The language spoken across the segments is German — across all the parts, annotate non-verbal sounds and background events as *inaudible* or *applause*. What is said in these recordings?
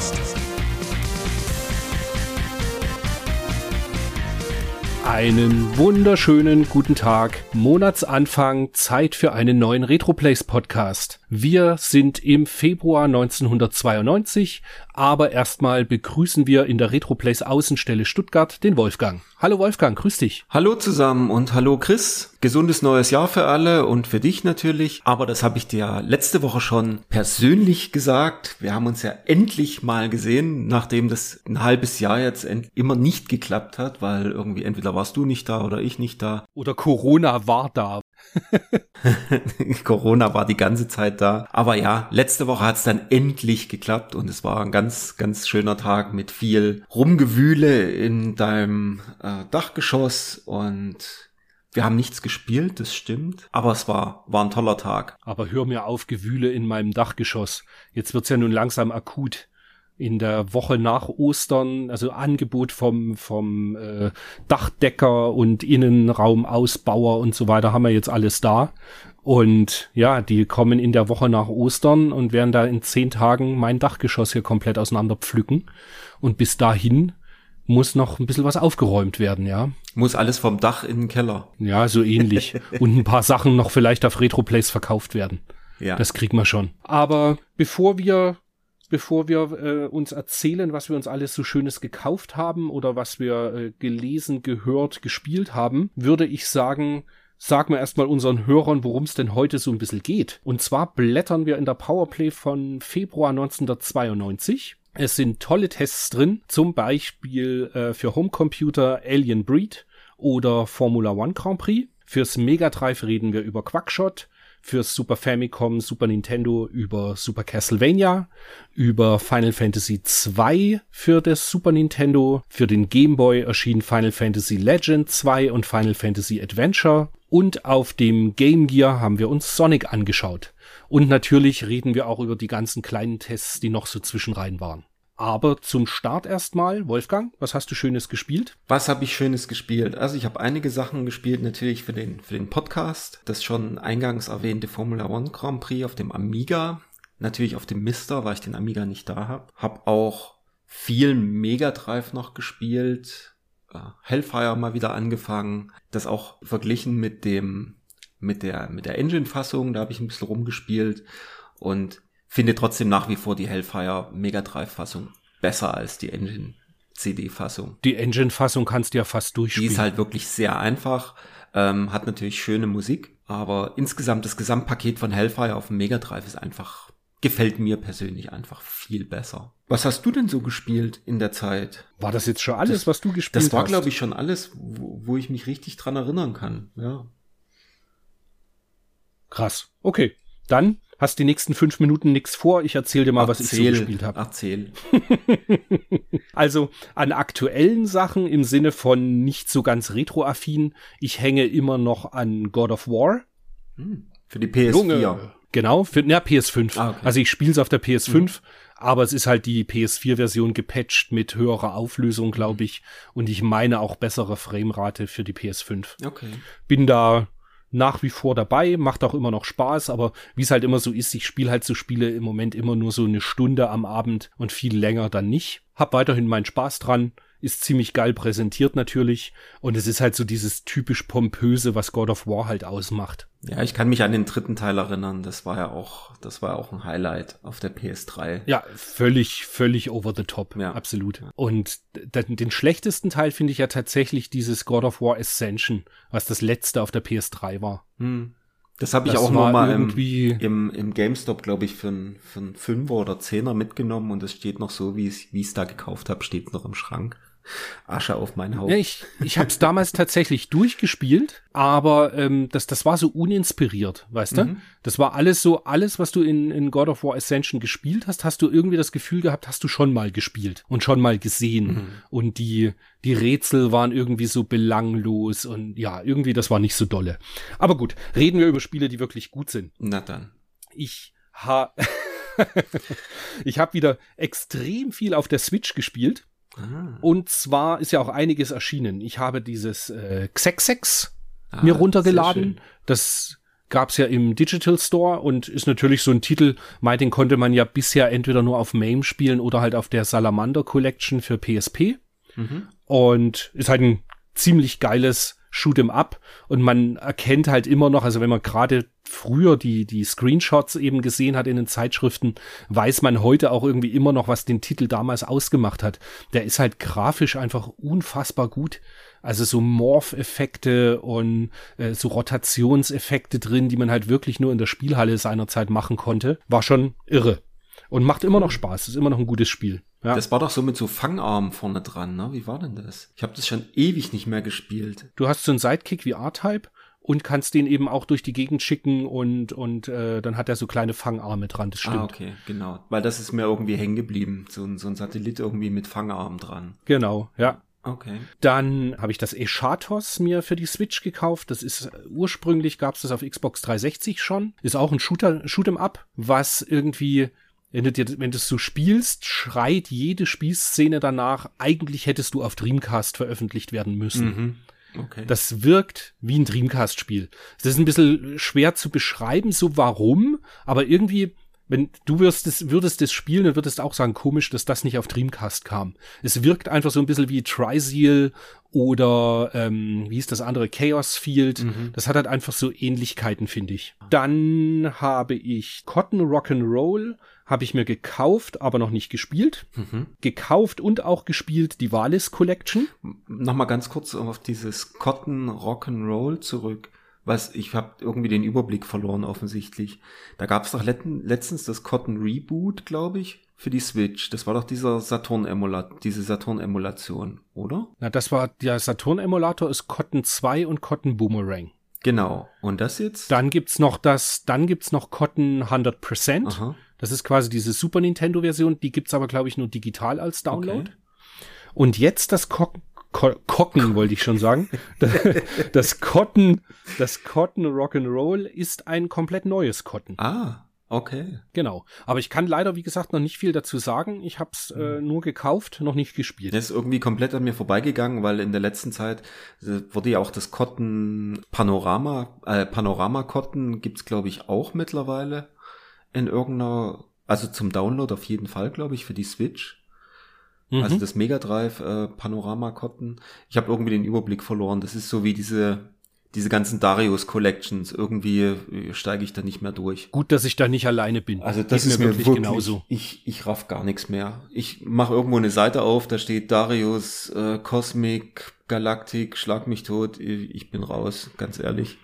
Podcast. Einen wunderschönen guten Tag. Monatsanfang, Zeit für einen neuen Retroplays Podcast. Wir sind im Februar 1992, aber erstmal begrüßen wir in der Retroplays Außenstelle Stuttgart den Wolfgang. Hallo Wolfgang, grüß dich. Hallo zusammen und hallo Chris. Gesundes neues Jahr für alle und für dich natürlich. Aber das habe ich dir letzte Woche schon persönlich gesagt. Wir haben uns ja endlich mal gesehen, nachdem das ein halbes Jahr jetzt immer nicht geklappt hat, weil irgendwie entweder warst du nicht da oder ich nicht da. Oder Corona war da. *laughs* Corona war die ganze Zeit da. Aber ja, letzte Woche hat es dann endlich geklappt und es war ein ganz, ganz schöner Tag mit viel Rumgewühle in deinem äh, Dachgeschoss und wir haben nichts gespielt, das stimmt. Aber es war, war ein toller Tag. Aber hör mir auf, Gewühle in meinem Dachgeschoss. Jetzt wird's ja nun langsam akut in der Woche nach Ostern, also Angebot vom, vom äh, Dachdecker und Innenraumausbauer und so weiter haben wir jetzt alles da. Und ja, die kommen in der Woche nach Ostern und werden da in zehn Tagen mein Dachgeschoss hier komplett auseinander pflücken. Und bis dahin muss noch ein bisschen was aufgeräumt werden, ja. Muss alles vom Dach in den Keller. Ja, so ähnlich. *laughs* und ein paar Sachen noch vielleicht auf Retroplays verkauft werden. Ja. Das kriegen wir schon. Aber bevor wir bevor wir äh, uns erzählen, was wir uns alles so Schönes gekauft haben oder was wir äh, gelesen, gehört, gespielt haben, würde ich sagen, sagen wir erstmal unseren Hörern, worum es denn heute so ein bisschen geht. Und zwar blättern wir in der Powerplay von Februar 1992. Es sind tolle Tests drin, zum Beispiel äh, für Homecomputer Alien Breed oder Formula One Grand Prix. Fürs Mega Drive reden wir über Quackshot, fürs Super Famicom, Super Nintendo über Super Castlevania, über Final Fantasy 2 für das Super Nintendo, für den Game Boy erschien Final Fantasy Legend 2 und Final Fantasy Adventure und auf dem Game Gear haben wir uns Sonic angeschaut. Und natürlich reden wir auch über die ganzen kleinen Tests, die noch so zwischenrein waren. Aber zum Start erstmal, Wolfgang, was hast du Schönes gespielt? Was habe ich Schönes gespielt? Also ich habe einige Sachen gespielt, natürlich für den, für den Podcast. Das schon eingangs erwähnte Formula One Grand Prix auf dem Amiga. Natürlich auf dem Mister, weil ich den Amiga nicht da habe. Hab auch viel Mega Drive noch gespielt. Äh, Hellfire mal wieder angefangen. Das auch verglichen mit dem, mit der, mit der Engine-Fassung. Da habe ich ein bisschen rumgespielt. Und finde trotzdem nach wie vor die Hellfire Mega Drive Fassung besser als die Engine CD Fassung. Die Engine Fassung kannst du ja fast durchspielen. Die ist halt wirklich sehr einfach, ähm, hat natürlich schöne Musik, aber insgesamt das Gesamtpaket von Hellfire auf dem Mega Drive ist einfach gefällt mir persönlich einfach viel besser. Was hast du denn so gespielt in der Zeit? War das jetzt schon alles, das, was du gespielt hast? Das war, glaube ich, schon alles, wo, wo ich mich richtig dran erinnern kann. Ja. Krass. Okay, dann hast die nächsten fünf Minuten nichts vor. Ich erzähle dir mal, erzähl, was ich so gespielt habe. Erzähl. *laughs* also an aktuellen Sachen im Sinne von nicht so ganz retroaffin. Ich hänge immer noch an God of War. Hm, für die PS4. Junge. Genau, für ja, PS5. Ah, okay. Also ich spiele es auf der PS5, mhm. aber es ist halt die PS4-Version gepatcht mit höherer Auflösung, glaube ich. Und ich meine auch bessere Framerate für die PS5. Okay. Bin da nach wie vor dabei, macht auch immer noch Spaß, aber wie es halt immer so ist, ich spiele halt so Spiele im Moment immer nur so eine Stunde am Abend und viel länger dann nicht. Hab weiterhin meinen Spaß dran, ist ziemlich geil präsentiert natürlich und es ist halt so dieses typisch pompöse, was God of War halt ausmacht. Ja, ich kann mich an den dritten Teil erinnern, das war ja auch, das war auch ein Highlight auf der PS3. Ja, völlig, völlig over the top, ja. absolut. Und den schlechtesten Teil finde ich ja tatsächlich dieses God of War Ascension, was das letzte auf der PS3 war. Hm. Das habe ich das auch nur mal irgendwie im, im, im GameStop, glaube ich, für einen für ein Fünfer oder Zehner mitgenommen und es steht noch so, wie ich es da gekauft habe, steht noch im Schrank. Asche auf mein Haupt. Ja, ich ich habe es damals tatsächlich durchgespielt, aber ähm, das, das war so uninspiriert, weißt du? Mhm. Das war alles so, alles, was du in, in God of War Ascension gespielt hast, hast du irgendwie das Gefühl gehabt, hast du schon mal gespielt und schon mal gesehen. Mhm. Und die, die Rätsel waren irgendwie so belanglos und ja, irgendwie, das war nicht so dolle. Aber gut, reden wir über Spiele, die wirklich gut sind. Na dann. Ich ha. *laughs* ich habe wieder extrem viel auf der Switch gespielt. Ah. Und zwar ist ja auch einiges erschienen. Ich habe dieses äh, Xexex ah, mir runtergeladen. Das gab's ja im Digital Store und ist natürlich so ein Titel, mein, den konnte man ja bisher entweder nur auf MAME spielen oder halt auf der Salamander Collection für PSP. Mhm. Und ist halt ein ziemlich geiles Shoot'em Up und man erkennt halt immer noch, also wenn man gerade früher die, die Screenshots eben gesehen hat in den Zeitschriften, weiß man heute auch irgendwie immer noch, was den Titel damals ausgemacht hat. Der ist halt grafisch einfach unfassbar gut. Also so Morph-Effekte und äh, so Rotationseffekte drin, die man halt wirklich nur in der Spielhalle seinerzeit machen konnte. War schon irre. Und macht immer noch Spaß. Ist immer noch ein gutes Spiel. Ja. Das war doch so mit so Fangarmen vorne dran, ne? Wie war denn das? Ich habe das schon ewig nicht mehr gespielt. Du hast so einen Sidekick wie R-Type und kannst den eben auch durch die Gegend schicken und und äh, dann hat er so kleine Fangarme dran. Das stimmt. Ah, okay, genau. Weil das ist mir irgendwie hängen geblieben. So, ein so ein Satellit irgendwie mit Fangarmen dran. Genau, ja. Okay. Dann habe ich das Eschatos mir für die Switch gekauft. Das ist ursprünglich gab es das auf Xbox 360 schon. Ist auch ein Shooter Shoot'em Up, was irgendwie wenn du dir, wenn du es so spielst, schreit jede Spielszene danach, eigentlich hättest du auf Dreamcast veröffentlicht werden müssen. Mhm. Okay. Das wirkt wie ein Dreamcast-Spiel. Das ist ein bisschen schwer zu beschreiben, so warum, aber irgendwie, wenn du wirst es, würdest es spielen, dann würdest auch sagen, komisch, dass das nicht auf Dreamcast kam. Es wirkt einfach so ein bisschen wie Triseal oder ähm, wie ist das andere Chaos Field. Mhm. Das hat halt einfach so Ähnlichkeiten, finde ich. Dann habe ich Cotton Rock'n'Roll habe ich mir gekauft, aber noch nicht gespielt. Mhm. Gekauft und auch gespielt die Valis Collection. Nochmal ganz kurz auf dieses Cotton Rock'n'Roll zurück. Was, ich habe irgendwie den Überblick verloren offensichtlich. Da gab es doch letztens das Cotton Reboot, glaube ich, für die Switch. Das war doch dieser Saturn-Emulator, diese Saturn-Emulation, oder? Na, das war, der Saturn-Emulator ist Cotton 2 und Cotton Boomerang. Genau. Und das jetzt? Dann gibt's noch das, dann gibt's noch Cotton 100%. Aha. Das ist quasi diese Super Nintendo Version, die gibt's aber glaube ich nur digital als Download. Okay. Und jetzt das Ko Kocken wollte ich schon sagen. *laughs* das Cotton, das Cotton Rock'n'Roll ist ein komplett neues Cotton. Ah. Okay. Genau. Aber ich kann leider, wie gesagt, noch nicht viel dazu sagen. Ich habe es äh, mhm. nur gekauft, noch nicht gespielt. Das ist irgendwie komplett an mir vorbeigegangen, weil in der letzten Zeit äh, wurde ja auch das Cotton Panorama, äh, Panorama Cotton gibt's glaube ich auch mittlerweile in irgendeiner, also zum Download auf jeden Fall, glaube ich, für die Switch. Mhm. Also das Mega Drive äh, Panorama Cotton. Ich habe irgendwie den Überblick verloren. Das ist so wie diese diese ganzen Darius Collections, irgendwie äh, steige ich da nicht mehr durch. Gut, dass ich da nicht alleine bin. Also das Geht ist mir wirklich, wirklich genauso. Ich, ich raff gar nichts mehr. Ich mache irgendwo eine Seite auf, da steht Darius, äh, Cosmic, Galactic, schlag mich tot, ich bin raus, ganz ehrlich.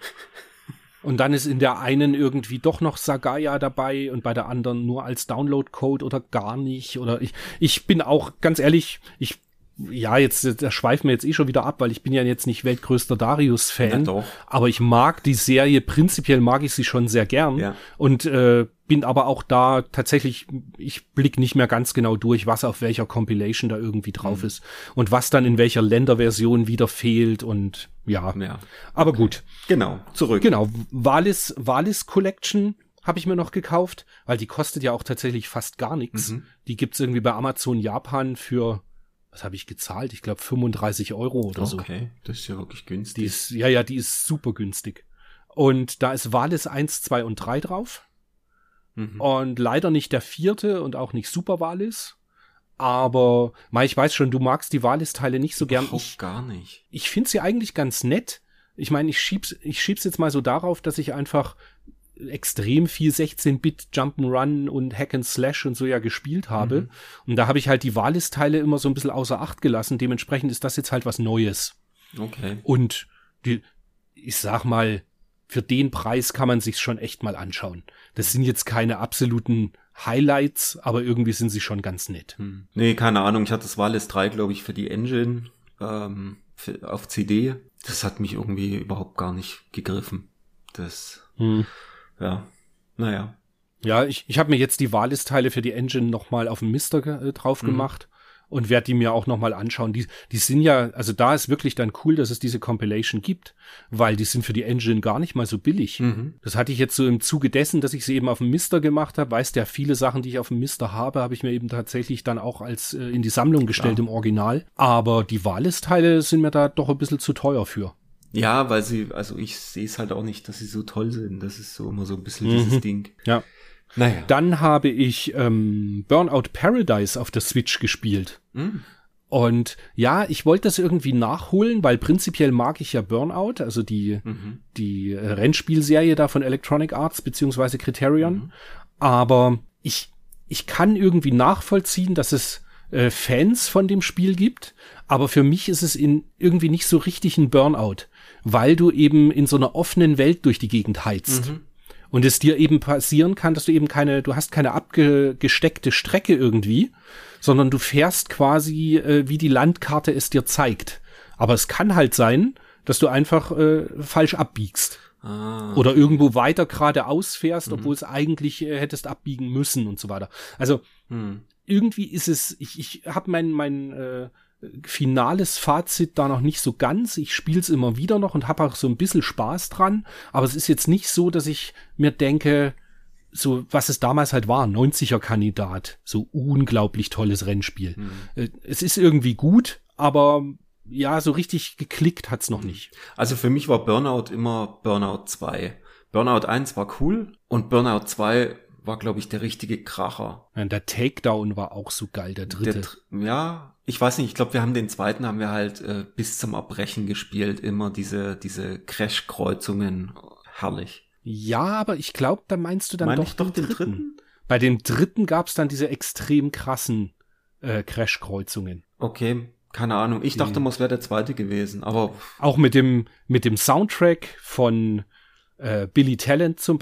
Und dann ist in der einen irgendwie doch noch Sagaya dabei und bei der anderen nur als Download-Code oder gar nicht. Oder ich, ich bin auch, ganz ehrlich, ich ja, jetzt da schweifen wir jetzt eh schon wieder ab, weil ich bin ja jetzt nicht weltgrößter Darius-Fan. Aber ich mag die Serie, prinzipiell mag ich sie schon sehr gern. Ja. Und äh, bin aber auch da tatsächlich, ich blick nicht mehr ganz genau durch, was auf welcher Compilation da irgendwie drauf mhm. ist. Und was dann in welcher Länderversion wieder fehlt und ja. ja. Aber okay. gut. Genau, zurück. Genau. Valis, Valis Collection habe ich mir noch gekauft, weil die kostet ja auch tatsächlich fast gar nichts. Mhm. Die gibt's irgendwie bei Amazon Japan für was habe ich gezahlt? Ich glaube 35 Euro oder okay. so. Okay, das ist ja wirklich günstig. Die ist, ja, ja, die ist super günstig. Und da ist Valis 1, 2 und 3 drauf. Mhm. Und leider nicht der vierte und auch nicht Super Valis. Aber, mal, ich weiß schon, du magst die Valis-Teile nicht so gern. Ich gar nicht. Ich finde sie eigentlich ganz nett. Ich meine, ich schieb's, ich schieb's jetzt mal so darauf, dass ich einfach extrem viel 16-Bit Jump'n'Run und Hack and Slash und so ja gespielt habe. Mhm. Und da habe ich halt die Valis-Teile immer so ein bisschen außer Acht gelassen. Dementsprechend ist das jetzt halt was Neues. Okay. Und die, ich sag mal, für den Preis kann man sich schon echt mal anschauen. Das sind jetzt keine absoluten Highlights, aber irgendwie sind sie schon ganz nett. Hm. Nee, keine Ahnung. Ich hatte das Valis 3, glaube ich, für die Engine ähm, für, auf CD. Das hat mich irgendwie überhaupt gar nicht gegriffen. Das hm ja, naja. Ja, ich, ich habe mir jetzt die Valis-Teile für die Engine nochmal auf dem Mister äh, drauf mhm. gemacht und werde die mir auch nochmal anschauen. Die, die sind ja, also da ist wirklich dann cool, dass es diese Compilation gibt, weil die sind für die Engine gar nicht mal so billig. Mhm. Das hatte ich jetzt so im Zuge dessen, dass ich sie eben auf dem Mister gemacht habe. Weißt ja, viele Sachen, die ich auf dem Mister habe, habe ich mir eben tatsächlich dann auch als äh, in die Sammlung gestellt Klar. im Original. Aber die Valis-Teile sind mir da doch ein bisschen zu teuer für. Ja, weil sie, also ich sehe es halt auch nicht, dass sie so toll sind. Das ist so immer so ein bisschen mhm. dieses Ding. Ja. Naja. Dann habe ich ähm, Burnout Paradise auf der Switch gespielt. Mhm. Und ja, ich wollte das irgendwie nachholen, weil prinzipiell mag ich ja Burnout, also die, mhm. die Rennspielserie da von Electronic Arts beziehungsweise Criterion. Mhm. Aber ich, ich kann irgendwie nachvollziehen, dass es äh, Fans von dem Spiel gibt, aber für mich ist es in irgendwie nicht so richtig ein Burnout, weil du eben in so einer offenen Welt durch die Gegend heizt. Mhm. Und es dir eben passieren kann, dass du eben keine, du hast keine abgesteckte Strecke irgendwie, sondern du fährst quasi, äh, wie die Landkarte es dir zeigt. Aber es kann halt sein, dass du einfach äh, falsch abbiegst. Ah. Oder irgendwo weiter geradeaus fährst, mhm. obwohl es eigentlich äh, hättest abbiegen müssen und so weiter. Also mhm. irgendwie ist es, ich, ich habe mein, mein äh, finales Fazit da noch nicht so ganz. Ich spiele es immer wieder noch und habe auch so ein bisschen Spaß dran. Aber es ist jetzt nicht so, dass ich mir denke, so was es damals halt war, 90er Kandidat, so unglaublich tolles Rennspiel. Mhm. Es ist irgendwie gut, aber ja, so richtig geklickt hat's noch hm. nicht. Also für mich war Burnout immer Burnout 2. Burnout 1 war cool und Burnout 2 war, glaube ich, der richtige Kracher. Ja, der Takedown war auch so geil, der dritte. Der, ja, ich weiß nicht, ich glaube, wir haben den zweiten haben wir halt äh, bis zum Erbrechen gespielt, immer diese, diese Crash-Kreuzungen. Herrlich. Ja, aber ich glaube, da meinst du dann Meine doch, doch den, dritten. dritten. Bei dem dritten gab's dann diese extrem krassen äh, Crash-Kreuzungen. Okay, keine Ahnung. Ich dachte mal, es wäre der zweite gewesen, aber. Auch mit dem, mit dem Soundtrack von äh, Billy Talent zum mhm.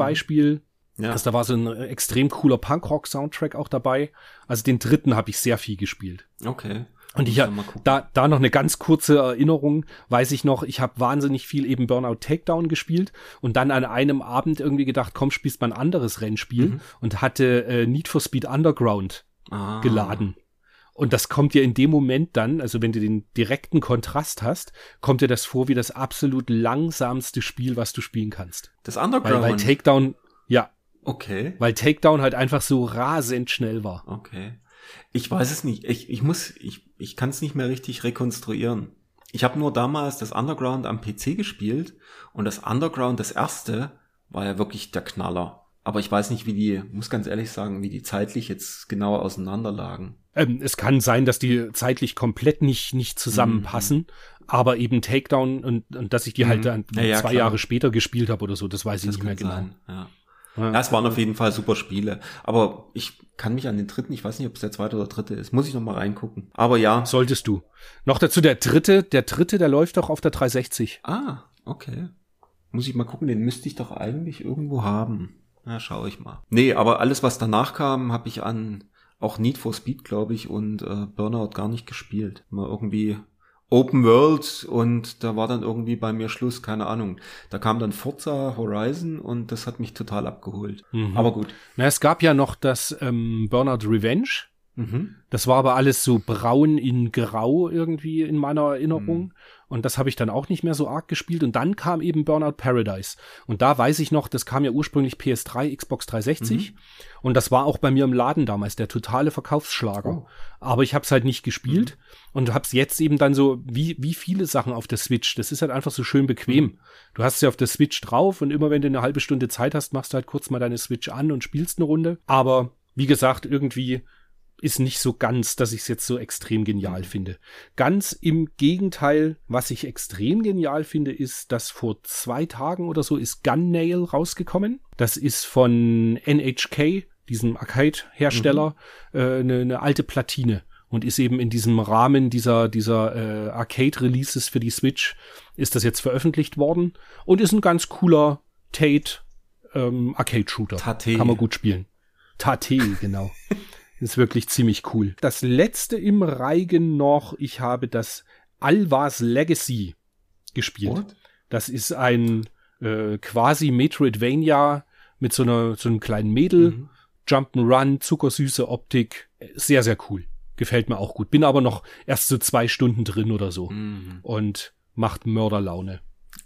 Ja. Also da war so ein extrem cooler Punkrock-Soundtrack auch dabei. Also den dritten habe ich sehr viel gespielt. Okay. Und ich habe da, da noch eine ganz kurze Erinnerung, weiß ich noch, ich habe wahnsinnig viel eben Burnout Takedown gespielt und dann an einem Abend irgendwie gedacht, komm, spielst mal ein anderes Rennspiel mhm. und hatte äh, Need for Speed Underground ah. geladen. Und das kommt dir in dem Moment dann, also wenn du den direkten Kontrast hast, kommt dir das vor wie das absolut langsamste Spiel, was du spielen kannst. Das Underground? Weil, weil Takedown, ja. Okay. Weil Takedown halt einfach so rasend schnell war. Okay. Ich weiß es nicht. Ich, ich muss, ich, ich kann es nicht mehr richtig rekonstruieren. Ich habe nur damals das Underground am PC gespielt und das Underground, das erste, war ja wirklich der Knaller. Aber ich weiß nicht, wie die, muss ganz ehrlich sagen, wie die zeitlich jetzt genauer auseinanderlagen. Ähm, es kann sein, dass die zeitlich komplett nicht, nicht zusammenpassen, mhm. aber eben Takedown und, und dass ich die halt mhm. halt dann ja, ja, zwei klar. Jahre später gespielt habe oder so, das weiß ich das nicht mehr genau. Sein, ja. Ja. ja, es waren auf jeden Fall super Spiele. Aber ich kann mich an den dritten, ich weiß nicht, ob es der zweite oder dritte ist, muss ich noch mal reingucken. Aber ja. Solltest du. Noch dazu der dritte, der dritte, der läuft doch auf der 360. Ah, okay. Muss ich mal gucken, den müsste ich doch eigentlich irgendwo haben. Na, schau ich mal. Nee, aber alles, was danach kam, habe ich an auch Need for Speed, glaube ich, und äh, Burnout gar nicht gespielt. Mal irgendwie Open World und da war dann irgendwie bei mir Schluss, keine Ahnung. Da kam dann Forza Horizon und das hat mich total abgeholt. Mhm. Aber gut. Na, es gab ja noch das ähm, Burnout Revenge. Mhm. Das war aber alles so braun in grau irgendwie in meiner Erinnerung. Mhm. Und das habe ich dann auch nicht mehr so arg gespielt. Und dann kam eben Burnout Paradise. Und da weiß ich noch, das kam ja ursprünglich PS3, Xbox 360. Mhm. Und das war auch bei mir im Laden damals der totale Verkaufsschlager. Oh. Aber ich habe es halt nicht gespielt mhm. und habe es jetzt eben dann so, wie, wie viele Sachen auf der Switch. Das ist halt einfach so schön bequem. Mhm. Du hast sie auf der Switch drauf und immer wenn du eine halbe Stunde Zeit hast, machst du halt kurz mal deine Switch an und spielst eine Runde. Aber wie gesagt, irgendwie ist nicht so ganz, dass ich es jetzt so extrem genial mhm. finde. Ganz im Gegenteil, was ich extrem genial finde, ist, dass vor zwei Tagen oder so ist Gunnail rausgekommen. Das ist von NHK, diesem Arcade-Hersteller, mhm. äh, eine, eine alte Platine und ist eben in diesem Rahmen dieser dieser äh, Arcade-Releases für die Switch ist das jetzt veröffentlicht worden und ist ein ganz cooler Tate ähm, Arcade-Shooter. Tate. Kann man gut spielen. Tate, genau. *laughs* ist wirklich ziemlich cool. Das letzte im Reigen noch, ich habe das Alvas Legacy gespielt. What? Das ist ein äh, quasi Metroidvania mit so einer so einem kleinen Mädel, mhm. Jump'n'Run, zuckersüße Optik, sehr sehr cool. Gefällt mir auch gut. Bin aber noch erst so zwei Stunden drin oder so mhm. und macht Mörderlaune.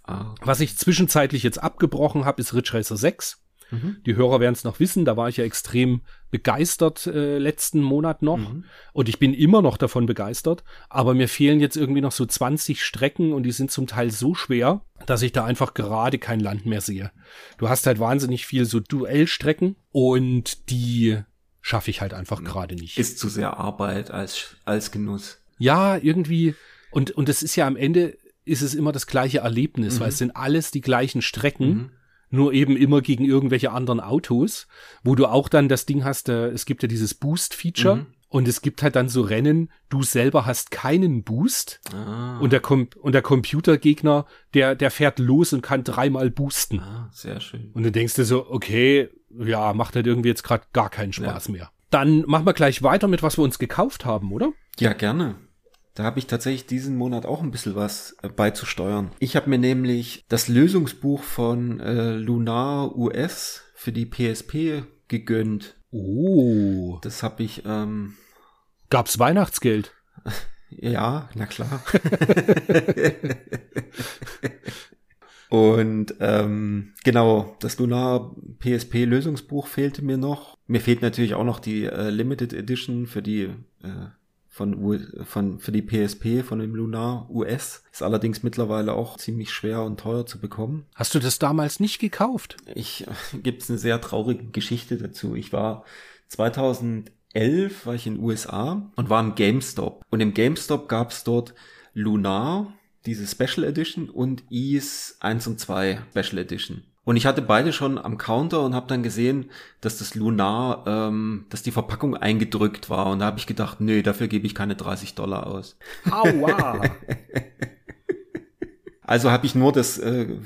Ah. Was ich zwischenzeitlich jetzt abgebrochen habe, ist Ridge Racer 6. Mhm. Die Hörer werden es noch wissen, da war ich ja extrem begeistert äh, letzten Monat noch mhm. und ich bin immer noch davon begeistert, aber mir fehlen jetzt irgendwie noch so 20 Strecken und die sind zum Teil so schwer, dass ich da einfach gerade kein Land mehr sehe. Du hast halt wahnsinnig viel so Duellstrecken und die schaffe ich halt einfach gerade nicht. Ist zu sehr Arbeit als, als Genuss. Ja, irgendwie. Und, und es ist ja am Ende, ist es immer das gleiche Erlebnis, mhm. weil es sind alles die gleichen Strecken. Mhm nur eben immer gegen irgendwelche anderen Autos, wo du auch dann das Ding hast, äh, es gibt ja dieses Boost-Feature mhm. und es gibt halt dann so Rennen, du selber hast keinen Boost ah. und, der Com und der Computergegner, der, der fährt los und kann dreimal boosten. Ah, sehr schön. Und du denkst dir so, okay, ja, macht halt irgendwie jetzt gerade gar keinen Spaß ja. mehr. Dann machen wir gleich weiter mit, was wir uns gekauft haben, oder? Ja, gerne. Da habe ich tatsächlich diesen Monat auch ein bisschen was äh, beizusteuern. Ich habe mir nämlich das Lösungsbuch von äh, Lunar US für die PSP gegönnt. Oh. Das habe ich. Ähm, Gab's Weihnachtsgeld? *laughs* ja, na klar. *laughs* Und ähm, genau, das Lunar PSP Lösungsbuch fehlte mir noch. Mir fehlt natürlich auch noch die äh, Limited Edition für die äh, von, von, für die PSP von dem Lunar US. Ist allerdings mittlerweile auch ziemlich schwer und teuer zu bekommen. Hast du das damals nicht gekauft? Ich, *laughs* gibt's eine sehr traurige Geschichte dazu. Ich war 2011 war ich in den USA und war im GameStop. Und im GameStop gab's dort Lunar, diese Special Edition und Ease 1 und 2 Special Edition. Und ich hatte beide schon am Counter und habe dann gesehen, dass das Lunar, ähm, dass die Verpackung eingedrückt war. Und da habe ich gedacht, nö, dafür gebe ich keine 30 Dollar aus. Aua! *laughs* also habe ich nur das äh,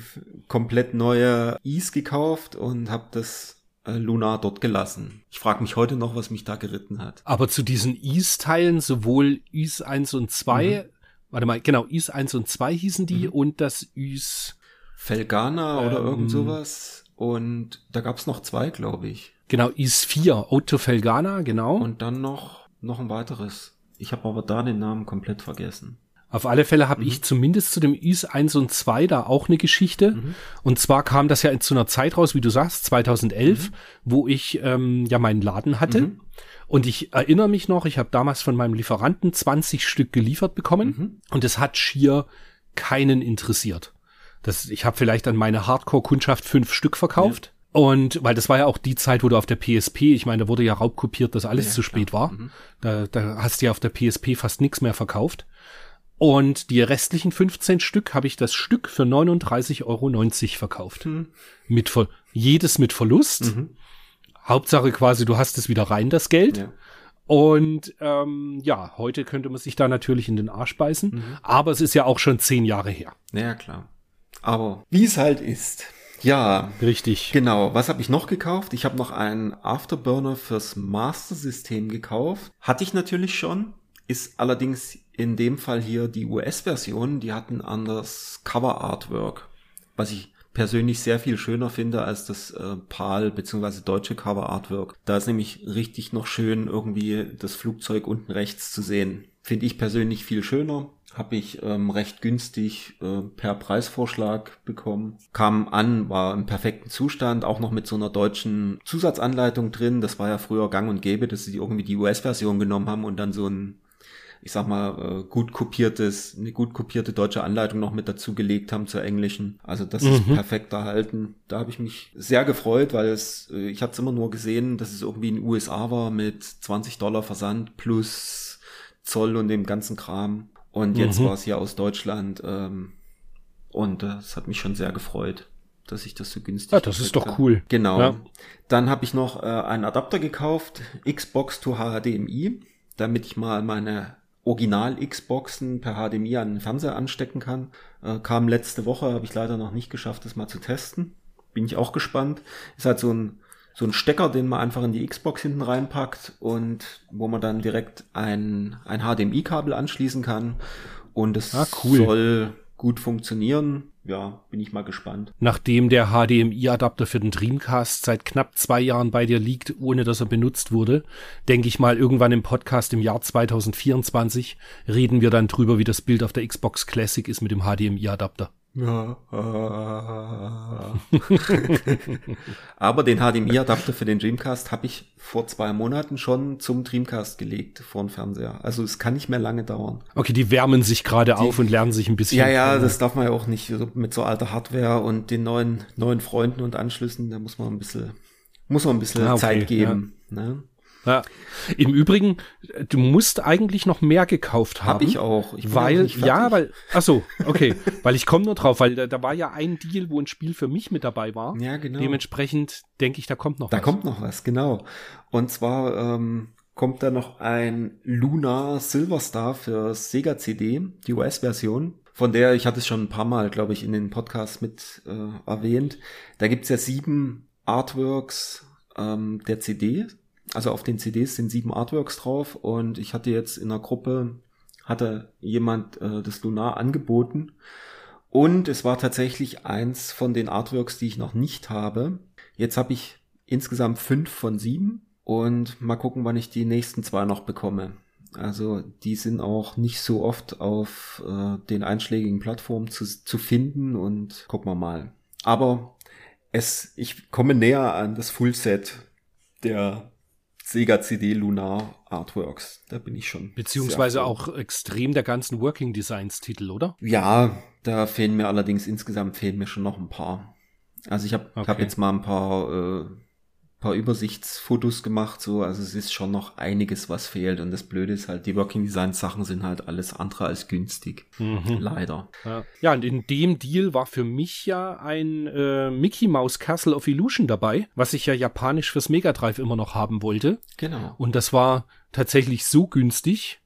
komplett neue Ease gekauft und habe das äh, Lunar dort gelassen. Ich frage mich heute noch, was mich da geritten hat. Aber zu diesen Ease-Teilen, sowohl Ease 1 und 2, mhm. warte mal, genau, Ease 1 und 2 hießen die mhm. und das Ease Felgana oder ähm, irgend sowas. Und da gab's noch zwei, glaube ich. Genau, IS 4, Auto Felgana, genau. Und dann noch, noch ein weiteres. Ich habe aber da den Namen komplett vergessen. Auf alle Fälle habe mhm. ich zumindest zu dem IS 1 und 2 da auch eine Geschichte. Mhm. Und zwar kam das ja zu einer Zeit raus, wie du sagst, 2011, mhm. wo ich ähm, ja meinen Laden hatte. Mhm. Und ich erinnere mich noch, ich habe damals von meinem Lieferanten 20 Stück geliefert bekommen. Mhm. Und es hat schier keinen interessiert. Das, ich habe vielleicht an meine Hardcore-Kundschaft fünf Stück verkauft. Ja. Und weil das war ja auch die Zeit, wo du auf der PSP, ich meine, da wurde ja raubkopiert, dass alles ja, zu spät klar. war. Mhm. Da, da hast du ja auf der PSP fast nichts mehr verkauft. Und die restlichen 15 Stück habe ich das Stück für 39,90 Euro verkauft. Mhm. Mit Ver jedes mit Verlust. Mhm. Hauptsache quasi, du hast es wieder rein, das Geld. Ja. Und ähm, ja, heute könnte man sich da natürlich in den Arsch beißen. Mhm. Aber es ist ja auch schon zehn Jahre her. Ja, klar. Aber wie es halt ist. Ja. Richtig. Genau. Was habe ich noch gekauft? Ich habe noch einen Afterburner fürs Master-System gekauft. Hatte ich natürlich schon. Ist allerdings in dem Fall hier die US-Version. Die hatten anders Cover-Artwork. Was ich persönlich sehr viel schöner finde als das äh, PAL bzw. deutsche Cover Artwork. Da ist nämlich richtig noch schön irgendwie das Flugzeug unten rechts zu sehen. Finde ich persönlich viel schöner habe ich ähm, recht günstig äh, per Preisvorschlag bekommen. Kam an, war im perfekten Zustand, auch noch mit so einer deutschen Zusatzanleitung drin. Das war ja früher gang und gäbe, dass sie irgendwie die US-Version genommen haben und dann so ein, ich sag mal, äh, gut kopiertes, eine gut kopierte deutsche Anleitung noch mit dazu gelegt haben zur englischen. Also das mhm. ist perfekt erhalten. Da habe ich mich sehr gefreut, weil es, äh, ich hatte es immer nur gesehen, dass es irgendwie in den USA war mit 20 Dollar Versand plus Zoll und dem ganzen Kram. Und jetzt mhm. war es hier aus Deutschland ähm, und das hat mich schon sehr gefreut, dass ich das so günstig Ja, das ist doch cool. Genau. Ja. Dann habe ich noch äh, einen Adapter gekauft, Xbox to HDMI, damit ich mal meine Original-Xboxen per HDMI an den Fernseher anstecken kann. Äh, kam letzte Woche, habe ich leider noch nicht geschafft, das mal zu testen. Bin ich auch gespannt. Ist halt so ein so ein Stecker, den man einfach in die Xbox hinten reinpackt und wo man dann direkt ein, ein HDMI-Kabel anschließen kann. Und es ah, cool. soll gut funktionieren. Ja, bin ich mal gespannt. Nachdem der HDMI-Adapter für den Dreamcast seit knapp zwei Jahren bei dir liegt, ohne dass er benutzt wurde, denke ich mal, irgendwann im Podcast im Jahr 2024 reden wir dann drüber, wie das Bild auf der Xbox Classic ist mit dem HDMI-Adapter. Aber den HDMI-Adapter für den Dreamcast habe ich vor zwei Monaten schon zum Dreamcast gelegt vor den Fernseher. Also es kann nicht mehr lange dauern. Okay, die wärmen sich gerade auf und lernen sich ein bisschen. Ja, ja, das darf man ja auch nicht mit so alter Hardware und den neuen neuen Freunden und Anschlüssen. Da muss man ein bisschen muss man ein bisschen ah, okay, Zeit geben. Ja. Ne? Ja. Im Übrigen, du musst eigentlich noch mehr gekauft haben. Hab ich auch. Ich weil, ja, weil, ach so, okay, weil ich komme nur drauf, weil da, da, war ja ein Deal, wo ein Spiel für mich mit dabei war. Ja, genau. Dementsprechend denke ich, da kommt noch da was. Da kommt noch was, genau. Und zwar ähm, kommt da noch ein Lunar Silver Star für Sega CD, die US-Version. Von der, ich hatte es schon ein paar Mal, glaube ich, in den Podcasts mit äh, erwähnt. Da gibt's ja sieben Artworks ähm, der CD also auf den CDs sind sieben Artworks drauf und ich hatte jetzt in der Gruppe, hatte jemand äh, das Lunar angeboten und es war tatsächlich eins von den Artworks, die ich noch nicht habe. Jetzt habe ich insgesamt fünf von sieben und mal gucken, wann ich die nächsten zwei noch bekomme. Also die sind auch nicht so oft auf äh, den einschlägigen Plattformen zu, zu finden und gucken wir mal. Aber es, ich komme näher an das Fullset der Sega CD Lunar Artworks. Da bin ich schon. Beziehungsweise auch extrem der ganzen Working Designs Titel, oder? Ja, da fehlen mir allerdings insgesamt fehlen mir schon noch ein paar. Also ich habe okay. hab jetzt mal ein paar äh, paar Übersichtsfotos gemacht, so, also es ist schon noch einiges, was fehlt. Und das Blöde ist halt, die Working Design Sachen sind halt alles andere als günstig. Mhm. Leider. Ja. ja. und in dem Deal war für mich ja ein äh, Mickey Mouse Castle of Illusion dabei, was ich ja japanisch fürs Mega Drive immer noch haben wollte. Genau. Und das war tatsächlich so günstig,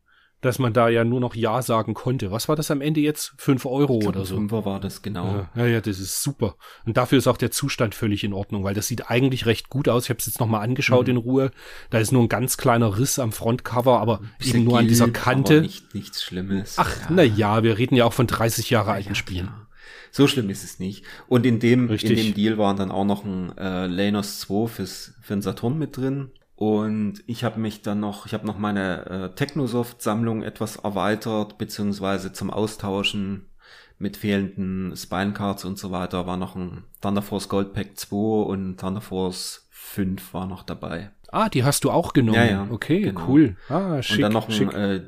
dass man da ja nur noch Ja sagen konnte. Was war das am Ende jetzt? Fünf Euro glaub, oder so? Fünfer war das, genau. Ja, ja, das ist super. Und dafür ist auch der Zustand völlig in Ordnung, weil das sieht eigentlich recht gut aus. Ich habe es jetzt nochmal angeschaut mhm. in Ruhe. Da ist nur ein ganz kleiner Riss am Frontcover, aber eben nur an dieser Kante. Nicht, nichts Schlimmes. Ach, ja. na ja, wir reden ja auch von 30 Jahre alten ja, Spielen. Klar. So schlimm ist es nicht. Und in dem, in dem Deal waren dann auch noch ein äh, Lanos 2 fürs, für den Saturn mit drin. Und ich habe mich dann noch, ich habe noch meine äh, Technosoft-Sammlung etwas erweitert, beziehungsweise zum Austauschen mit fehlenden Spinecards und so weiter war noch ein Thunder Force Gold Pack 2 und Thunder Force 5 war noch dabei. Ah, die hast du auch genommen. Ja, ja. Okay, genau. cool. Ah, schick, und dann noch ein äh,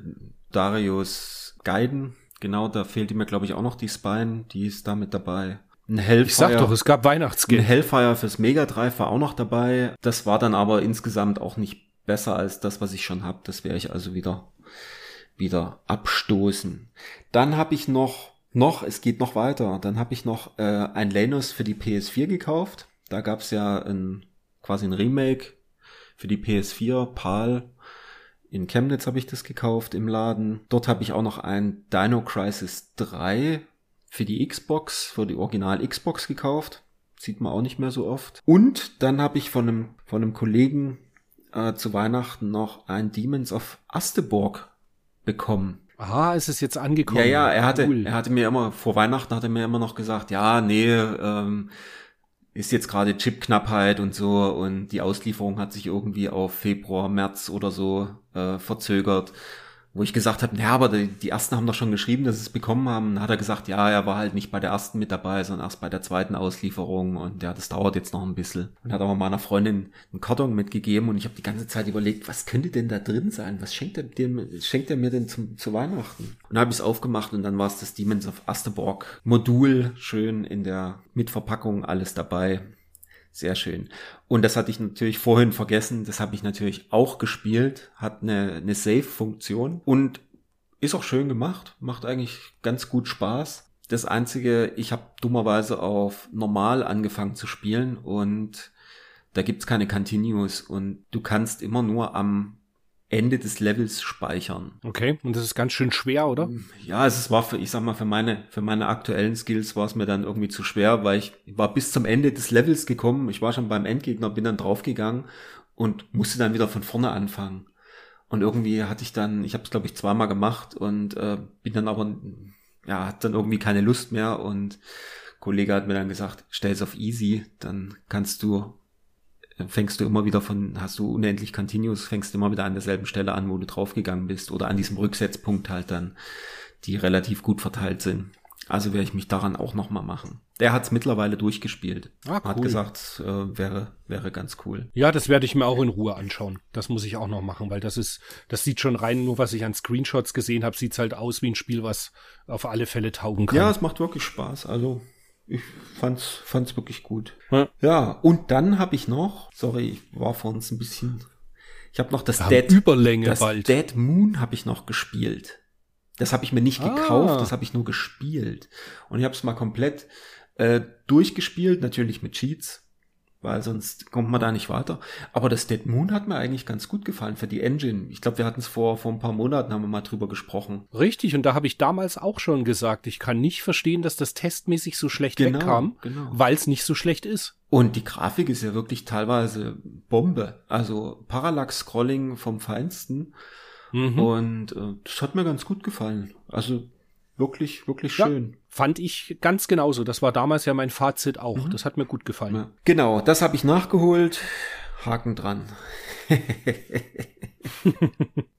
Darius Gaiden. Genau, da fehlte mir, glaube ich, auch noch die Spine. Die ist da mit dabei. Ein Hellfire. Ich sag doch, es gab Weihnachtsgeld. Ein Hellfire fürs Mega Drive war auch noch dabei. Das war dann aber insgesamt auch nicht besser als das, was ich schon habe. Das werde ich also wieder, wieder abstoßen. Dann habe ich noch, noch, es geht noch weiter. Dann habe ich noch äh, ein Lenus für die PS4 gekauft. Da gab es ja ein, quasi ein Remake für die PS4, PAL. In Chemnitz habe ich das gekauft im Laden. Dort habe ich auch noch ein Dino Crisis 3 für die Xbox, für die Original Xbox gekauft. Sieht man auch nicht mehr so oft. Und dann habe ich von einem, von einem Kollegen äh, zu Weihnachten noch ein Demons of Asteborg bekommen. Ah, ist es jetzt angekommen? Ja, ja, er hatte, cool. er hatte mir immer, vor Weihnachten hat er mir immer noch gesagt, ja, nee, ähm, ist jetzt gerade Chipknappheit und so und die Auslieferung hat sich irgendwie auf Februar, März oder so äh, verzögert wo ich gesagt habe, ja, aber die, die ersten haben doch schon geschrieben, dass sie es bekommen haben. Dann hat er gesagt, ja, er war halt nicht bei der ersten mit dabei, sondern erst bei der zweiten Auslieferung und ja, das dauert jetzt noch ein bisschen. Und hat aber meiner Freundin einen Karton mitgegeben und ich habe die ganze Zeit überlegt, was könnte denn da drin sein? Was schenkt er, dem, schenkt er mir denn zum, zu Weihnachten? Und dann habe es aufgemacht und dann war es das Demons of Asterborg Modul, schön in der Mitverpackung, alles dabei. Sehr schön. Und das hatte ich natürlich vorhin vergessen. Das habe ich natürlich auch gespielt. Hat eine, eine Save-Funktion und ist auch schön gemacht. Macht eigentlich ganz gut Spaß. Das Einzige, ich habe dummerweise auf normal angefangen zu spielen und da gibt's keine Continuous und du kannst immer nur am Ende des Levels speichern. Okay, und das ist ganz schön schwer, oder? Ja, es war für, ich sag mal, für meine, für meine aktuellen Skills war es mir dann irgendwie zu schwer, weil ich war bis zum Ende des Levels gekommen. Ich war schon beim Endgegner, bin dann draufgegangen und musste dann wieder von vorne anfangen. Und irgendwie hatte ich dann, ich habe es glaube ich zweimal gemacht und äh, bin dann aber, ja, hat dann irgendwie keine Lust mehr und Kollege hat mir dann gesagt, stell es auf easy, dann kannst du fängst du immer wieder von, hast du unendlich Continuous, fängst immer wieder an derselben Stelle an, wo du draufgegangen bist oder an diesem Rücksetzpunkt halt dann, die relativ gut verteilt sind. Also werde ich mich daran auch nochmal machen. Der hat es mittlerweile durchgespielt. Ah, cool. Hat gesagt, äh, wäre, wäre ganz cool. Ja, das werde ich mir auch in Ruhe anschauen. Das muss ich auch noch machen, weil das ist, das sieht schon rein, nur was ich an Screenshots gesehen habe, sieht's halt aus wie ein Spiel, was auf alle Fälle taugen kann. Ja, es macht wirklich Spaß. Also ich fand's, fand's wirklich gut. Ja. Ja, und dann habe ich noch, sorry, ich war vor uns ein bisschen, ich habe noch das Wir Dead, Überlänge das bald. Dead Moon habe ich noch gespielt. Das habe ich mir nicht Ah. gekauft, das habe ich nur gespielt. Und ich habe es mal komplett äh, durchgespielt, natürlich mit Cheats, weil sonst kommt man da nicht weiter. Aber das Dead Moon hat mir eigentlich ganz gut gefallen für die Engine. Ich glaube, wir hatten es vor, vor ein paar Monaten, haben wir mal drüber gesprochen. Richtig, und da habe ich damals auch schon gesagt, ich kann nicht verstehen, dass das testmäßig so schlecht Genau, wegkam, genau. weil es nicht so schlecht ist. Und die Grafik ist ja wirklich teilweise Bombe. Also Parallax-Scrolling vom Feinsten. Mhm. Und äh, das hat mir ganz gut gefallen. Also wirklich, wirklich Ja. Fand ich ganz genauso. Das war damals ja mein Fazit auch. Das hat mir gut gefallen. Ja. Genau, das habe ich nachgeholt. Haken dran. *laughs*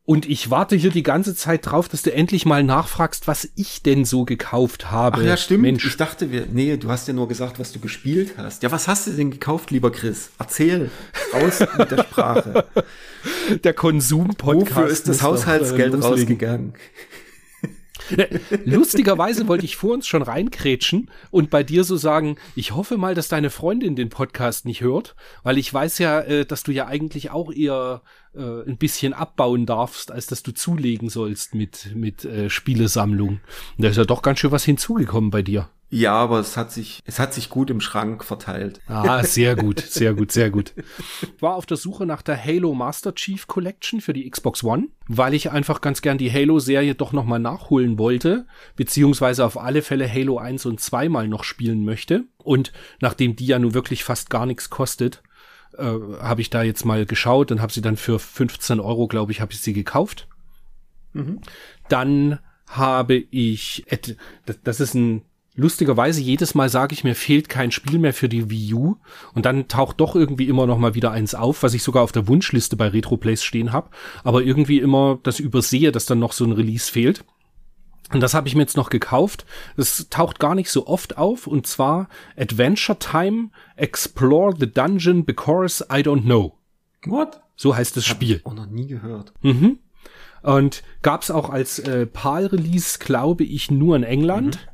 Und ich warte hier die ganze Zeit drauf, dass du endlich mal nachfragst, was ich denn so gekauft habe. Ach ja, stimmt. Mensch, Ich dachte, wir, nee, du hast ja nur gesagt, was du gespielt hast. Ja, was hast du denn gekauft, lieber Chris? Erzähl. Raus mit der Sprache. *laughs* der Konsum-Podcast. Wofür ist das Haushaltsgeld äh, loslegen. rausgegangen? Lustigerweise wollte ich vor uns schon reinkrätschen und bei dir so sagen, ich hoffe mal, dass deine Freundin den Podcast nicht hört, weil ich weiß ja, äh, dass du ja eigentlich auch eher äh, ein bisschen abbauen darfst, als dass du zulegen sollst mit, mit äh, Spielesammlung. Und da ist ja doch ganz schön was hinzugekommen bei dir. Ja, aber es hat sich, es hat sich gut im Schrank verteilt. Ah, sehr gut, sehr gut, sehr gut. Ich war auf der Suche nach der Halo Master Chief Collection für die Xbox One, weil ich einfach ganz gern die Halo-Serie doch nochmal nachholen wollte, beziehungsweise auf alle Fälle Halo 1 und 2 mal noch spielen möchte. Und nachdem die ja nun wirklich fast gar nichts kostet, äh, habe ich da jetzt mal geschaut und habe sie dann für 15 Euro, glaube ich, habe ich sie gekauft. Dann habe ich, das ist ein lustigerweise jedes Mal sage ich mir, fehlt kein Spiel mehr für die Wii U und dann taucht doch irgendwie immer noch mal wieder eins auf, was ich sogar auf der Wunschliste bei Retroplays stehen habe, aber irgendwie immer das übersehe, dass dann noch so ein Release fehlt. Und das habe ich mir jetzt noch gekauft. Das taucht gar nicht so oft auf und zwar Adventure Time Explore the Dungeon because I don't know. What? So heißt das Spiel. Auch noch nie gehört. Und gab's auch als äh, PAL-Release, glaube ich, nur in England.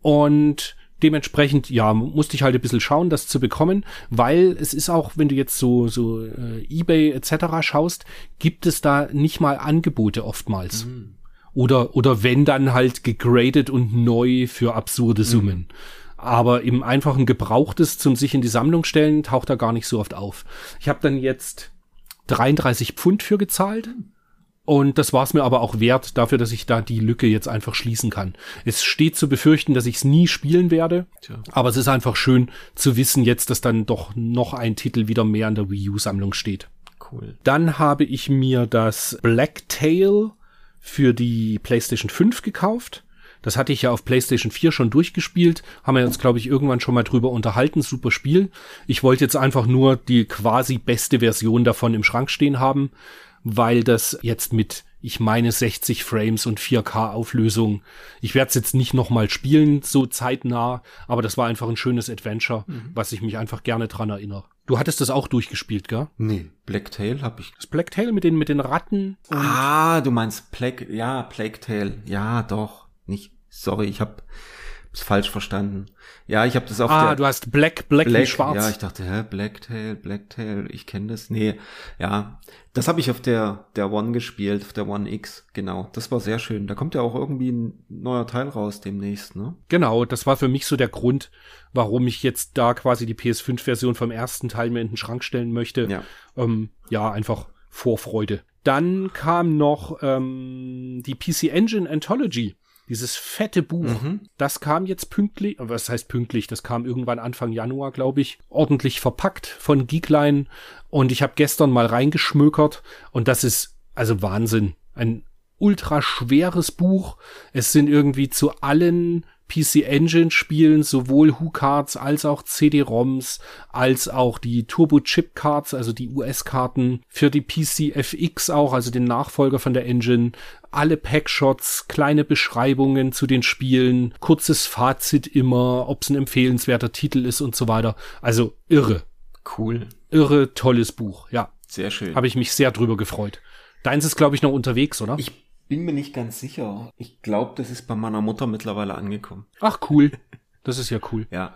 Und dementsprechend, ja, musste ich halt ein bisschen schauen, das zu bekommen, weil es ist auch, wenn du jetzt so, so äh, Ebay etc. schaust, gibt es da nicht mal Angebote oftmals. Oder, oder wenn dann halt gegradet und neu für absurde Summen. Aber im einfachen Gebrauchtes zum sich in die Sammlung stellen, taucht da gar nicht so oft auf. Ich habe dann jetzt 33 Pfund für gezahlt. Und das war es mir aber auch wert, dafür, dass ich da die Lücke jetzt einfach schließen kann. Es steht zu befürchten, dass ich es nie spielen werde, Tja. aber es ist einfach schön zu wissen jetzt, dass dann doch noch ein Titel wieder mehr in der Wii U-Sammlung steht. Cool. Dann habe ich mir das Black Tail für die PlayStation 5 gekauft. Das hatte ich ja auf PlayStation 4 schon durchgespielt. Haben wir uns, glaube ich, irgendwann schon mal drüber unterhalten. Super Spiel. Ich wollte jetzt einfach nur die quasi beste Version davon im Schrank stehen haben, weil das jetzt mit, ich meine, 60 Frames und 4K Auflösung. Ich werde es jetzt nicht nochmal spielen, so zeitnah, aber das war einfach ein schönes Adventure, was ich mich einfach gerne dran erinnere. Du hattest das auch durchgespielt, gell? Nee, Blacktail habe ich. Das Black Tail mit den, mit den Ratten. Ah, du meinst Plague, ja, Plague Tale. Ja, doch. Nicht, sorry, ich habe es falsch verstanden. Ja, ich habe das auf Ah, der du hast Black, Black, Black, schwarz. ja, ich dachte, hä, Blacktail, Blacktail, ich kenne das. Nee, ja, das habe ich auf der der One gespielt, auf der One X, genau. Das war sehr schön. Da kommt ja auch irgendwie ein neuer Teil raus demnächst, ne? Genau, das war für mich so der Grund, warum ich jetzt da quasi die PS5-Version vom ersten Teil mir in den Schrank stellen möchte. Ja. Ähm, ja, einfach Vorfreude. Dann kam noch ähm, die PC Engine Anthology. Dieses fette Buch, das kam jetzt pünktlich, was heißt pünktlich, das kam irgendwann Anfang Januar, glaube ich, ordentlich verpackt von Geekline und ich habe gestern mal reingeschmökert und das ist also Wahnsinn. Ein ultra schweres Buch. Es sind irgendwie zu allen PC Engine Spielen sowohl HU-Cards als auch CD-ROMs als auch die Turbo Chip Cards, also die US-Karten für die PC FX auch, also den Nachfolger von der Engine, alle Packshots, kleine Beschreibungen zu den Spielen, kurzes Fazit immer, ob es ein empfehlenswerter Titel ist und so weiter. Also irre. Cool. Irre, tolles Buch, ja. Sehr schön. Habe ich mich sehr drüber gefreut. Deins ist, glaube ich, noch unterwegs, oder? Ich bin mir nicht ganz sicher. Ich glaube, das ist bei meiner Mutter mittlerweile angekommen. Ach, cool. Das ist ja cool. Ja.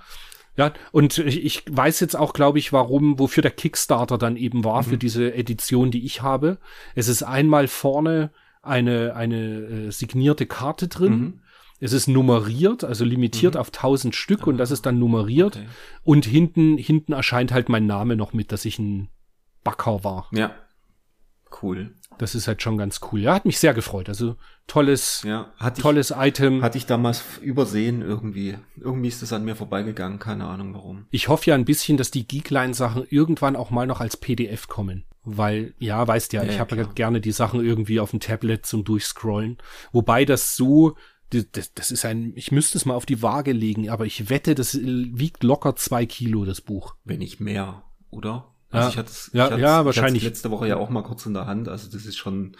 Ja, und ich, ich weiß jetzt auch, glaube ich, warum, wofür der Kickstarter dann eben war, mhm. für diese Edition, die ich habe. Es ist einmal vorne eine, eine äh, signierte Karte drin. Mhm. Es ist nummeriert, also limitiert mhm. auf 1000 Stück und das ist dann nummeriert. Okay. Und hinten, hinten erscheint halt mein Name noch mit, dass ich ein Backer war. Ja. Cool. Das ist halt schon ganz cool. Ja, hat mich sehr gefreut. Also tolles, ja, tolles ich, Item. Hatte ich damals übersehen irgendwie. Irgendwie ist es an mir vorbeigegangen. Keine Ahnung warum. Ich hoffe ja ein bisschen, dass die Geekline-Sachen irgendwann auch mal noch als PDF kommen. Weil, ja, weißt ja, ja ich habe ja gerne die Sachen irgendwie auf dem Tablet zum Durchscrollen. Wobei das so, das, das ist ein, ich müsste es mal auf die Waage legen, aber ich wette, das wiegt locker zwei Kilo, das Buch. Wenn nicht mehr, oder? Also ja, ich hatte es ja, ja, wahrscheinlich. letzte Woche ja auch mal kurz in der Hand. Also das ist schon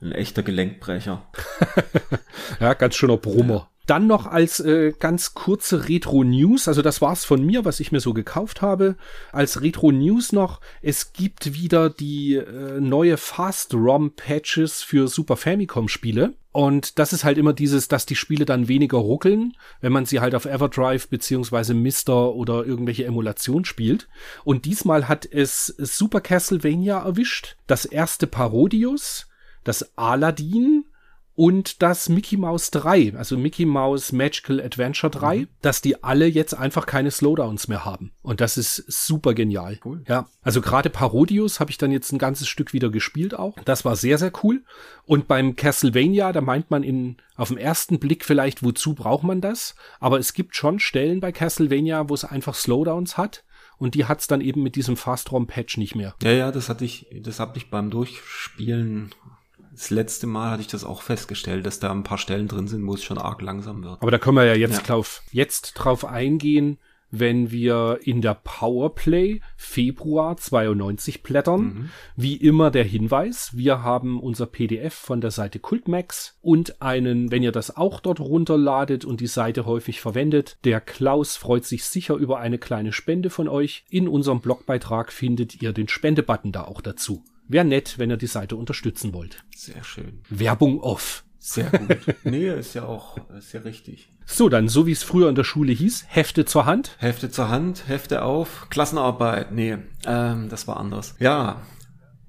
ein echter Gelenkbrecher. *laughs* ja, ganz schöner Brummer. Ja. Dann noch als äh, ganz kurze Retro-News, also das war's von mir, was ich mir so gekauft habe. Als Retro-News noch, es gibt wieder die äh, neue Fast-ROM-Patches für Super Famicom-Spiele. Und das ist halt immer dieses, dass die Spiele dann weniger ruckeln, wenn man sie halt auf Everdrive beziehungsweise Mister oder irgendwelche Emulation spielt. Und diesmal hat es Super Castlevania erwischt, das erste Parodius, das Aladdin, und das Mickey Mouse 3, also Mickey Mouse Magical Adventure 3, mhm. dass die alle jetzt einfach keine Slowdowns mehr haben. Und das ist super genial. Cool. Ja, also gerade Parodius habe ich dann jetzt ein ganzes Stück wieder gespielt auch. Das war sehr, sehr cool. Und beim Castlevania, da meint man in, auf den ersten Blick vielleicht, wozu braucht man das? Aber es gibt schon Stellen bei Castlevania, wo es einfach Slowdowns hat und die hat's dann eben mit diesem Fast-ROM-Patch nicht mehr. Ja, ja, das hatte ich, das habe ich beim Durchspielen das letzte Mal hatte ich das auch festgestellt, dass da ein paar Stellen drin sind, wo es schon arg langsam wird. Aber da können wir ja jetzt, ja. Drauf, jetzt drauf eingehen, wenn wir in der Powerplay Februar 92 blättern. Mhm. Wie immer der Hinweis, wir haben unser PDF von der Seite Kultmax und einen, wenn ihr das auch dort runterladet und die Seite häufig verwendet, der Klaus freut sich sicher über eine kleine Spende von euch. In unserem Blogbeitrag findet ihr den Spendebutton da auch dazu. Wäre nett, wenn ihr die Seite unterstützen wollt. Sehr schön. Werbung off. Sehr gut. nee, ist ja auch, ist ja richtig. So, dann, so wie es früher in der Schule hieß, Hefte zur Hand. Hefte zur Hand, Hefte auf, Klassenarbeit. Nee, ähm, das war anders. Ja,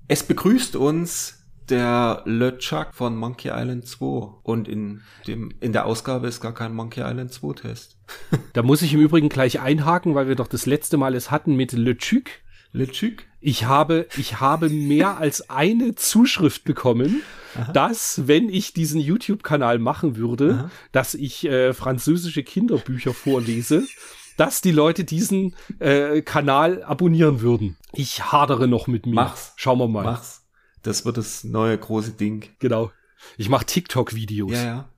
es begrüßt uns der LeChuck von Monkey Island 2. Und in dem, in der Ausgabe ist gar kein Monkey Island 2 Test. *laughs* da muss ich im Übrigen gleich einhaken, weil wir doch das letzte Mal es hatten mit LeChuck. LeChuck? Ich habe, ich habe mehr als eine Zuschrift bekommen, Aha. dass, wenn ich diesen YouTube-Kanal machen würde, Aha. dass ich äh, französische Kinderbücher vorlese, dass die Leute diesen äh, Kanal abonnieren würden. Ich hadere noch mit mir. Mach's. Schauen wir mal. Mach's. Das wird das neue große Ding. Genau. Ich mache TikTok-Videos. Ja, ja.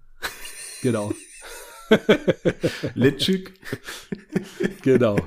Genau. *laughs* Litschig. genau.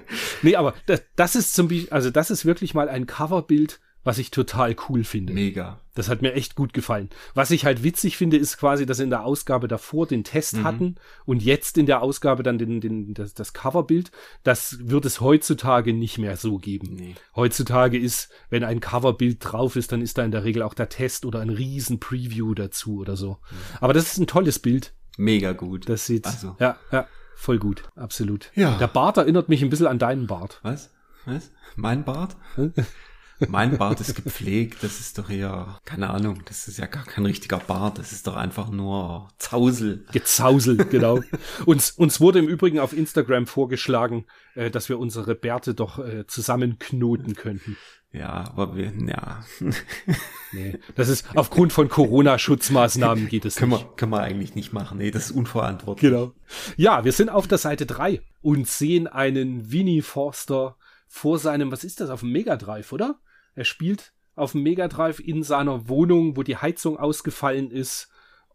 Nee, aber das, das ist zum Beispiel, also das ist wirklich mal ein Coverbild, was ich total cool finde. Mega. Das hat mir echt gut gefallen. Was ich halt witzig finde, ist quasi, dass in der Ausgabe davor den Test mhm. hatten und jetzt in der Ausgabe dann den, den, das, das Coverbild. Das wird es heutzutage nicht mehr so geben. Nee. Heutzutage ist, wenn ein Coverbild drauf ist, dann ist da in der Regel auch der Test oder ein riesen Preview dazu oder so. Mhm. Aber das ist ein tolles Bild. Mega gut. Das sieht, also. ja, ja, voll gut, absolut. Ja. Der Bart erinnert mich ein bisschen an deinen Bart. Was? Was? Mein Bart? *laughs* mein Bart ist gepflegt, das ist doch eher, keine Ahnung, das ist ja gar kein richtiger Bart, das ist doch einfach nur Zausel. Gezausel, *laughs* genau. uns, uns wurde im Übrigen auf Instagram vorgeschlagen, äh, dass wir unsere Bärte doch äh, zusammenknoten könnten. Ja, aber wir, ja. nee, das ist aufgrund von Corona-Schutzmaßnahmen geht es können nicht. Wir, können wir eigentlich nicht machen. Nee, das ist unverantwortlich. Genau. Ja, wir sind auf der Seite drei und sehen einen Winnie Forster vor seinem, was ist das, auf dem Mega Drive, oder? Er spielt auf dem Mega Drive in seiner Wohnung, wo die Heizung ausgefallen ist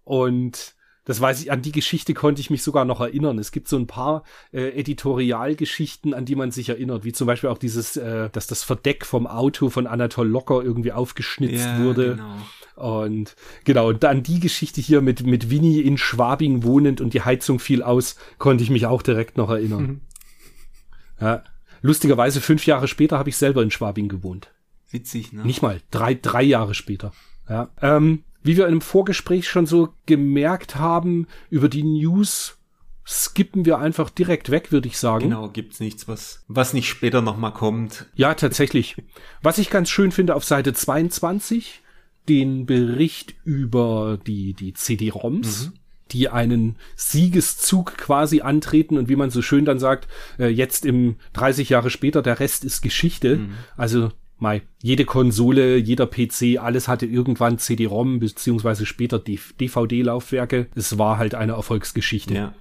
und Das weiß ich, an die Geschichte konnte ich mich sogar noch erinnern. Es gibt so ein paar äh, Editorialgeschichten, an die man sich erinnert, wie zum Beispiel auch dieses, äh, dass das Verdeck vom Auto von Anatol Locker irgendwie aufgeschnitzt ja, wurde. Genau. Und genau, und dann die Geschichte hier mit, mit Winnie in Schwabing wohnend und die Heizung fiel aus, konnte ich mich auch direkt noch erinnern. Mhm. Ja. Lustigerweise, fünf Jahre später habe ich selber in Schwabing gewohnt. Witzig, ne? Nicht mal, drei, drei Jahre später. Ja. Ähm, wie wir im Vorgespräch schon so gemerkt haben, über die News skippen wir einfach direkt weg, würde ich sagen. Genau, gibt's nichts, was, was nicht später nochmal kommt. Ja, tatsächlich. Was ich ganz schön finde, auf Seite 22, den Bericht über die, die CD-ROMs. Mhm die einen Siegeszug quasi antreten und wie man so schön dann sagt, äh, jetzt im 30 Jahre später, der Rest ist Geschichte. Mhm. Also Mai, jede Konsole, jeder PC, alles hatte irgendwann CD-ROM beziehungsweise später DVD-Laufwerke. Es war halt eine Erfolgsgeschichte. Ja.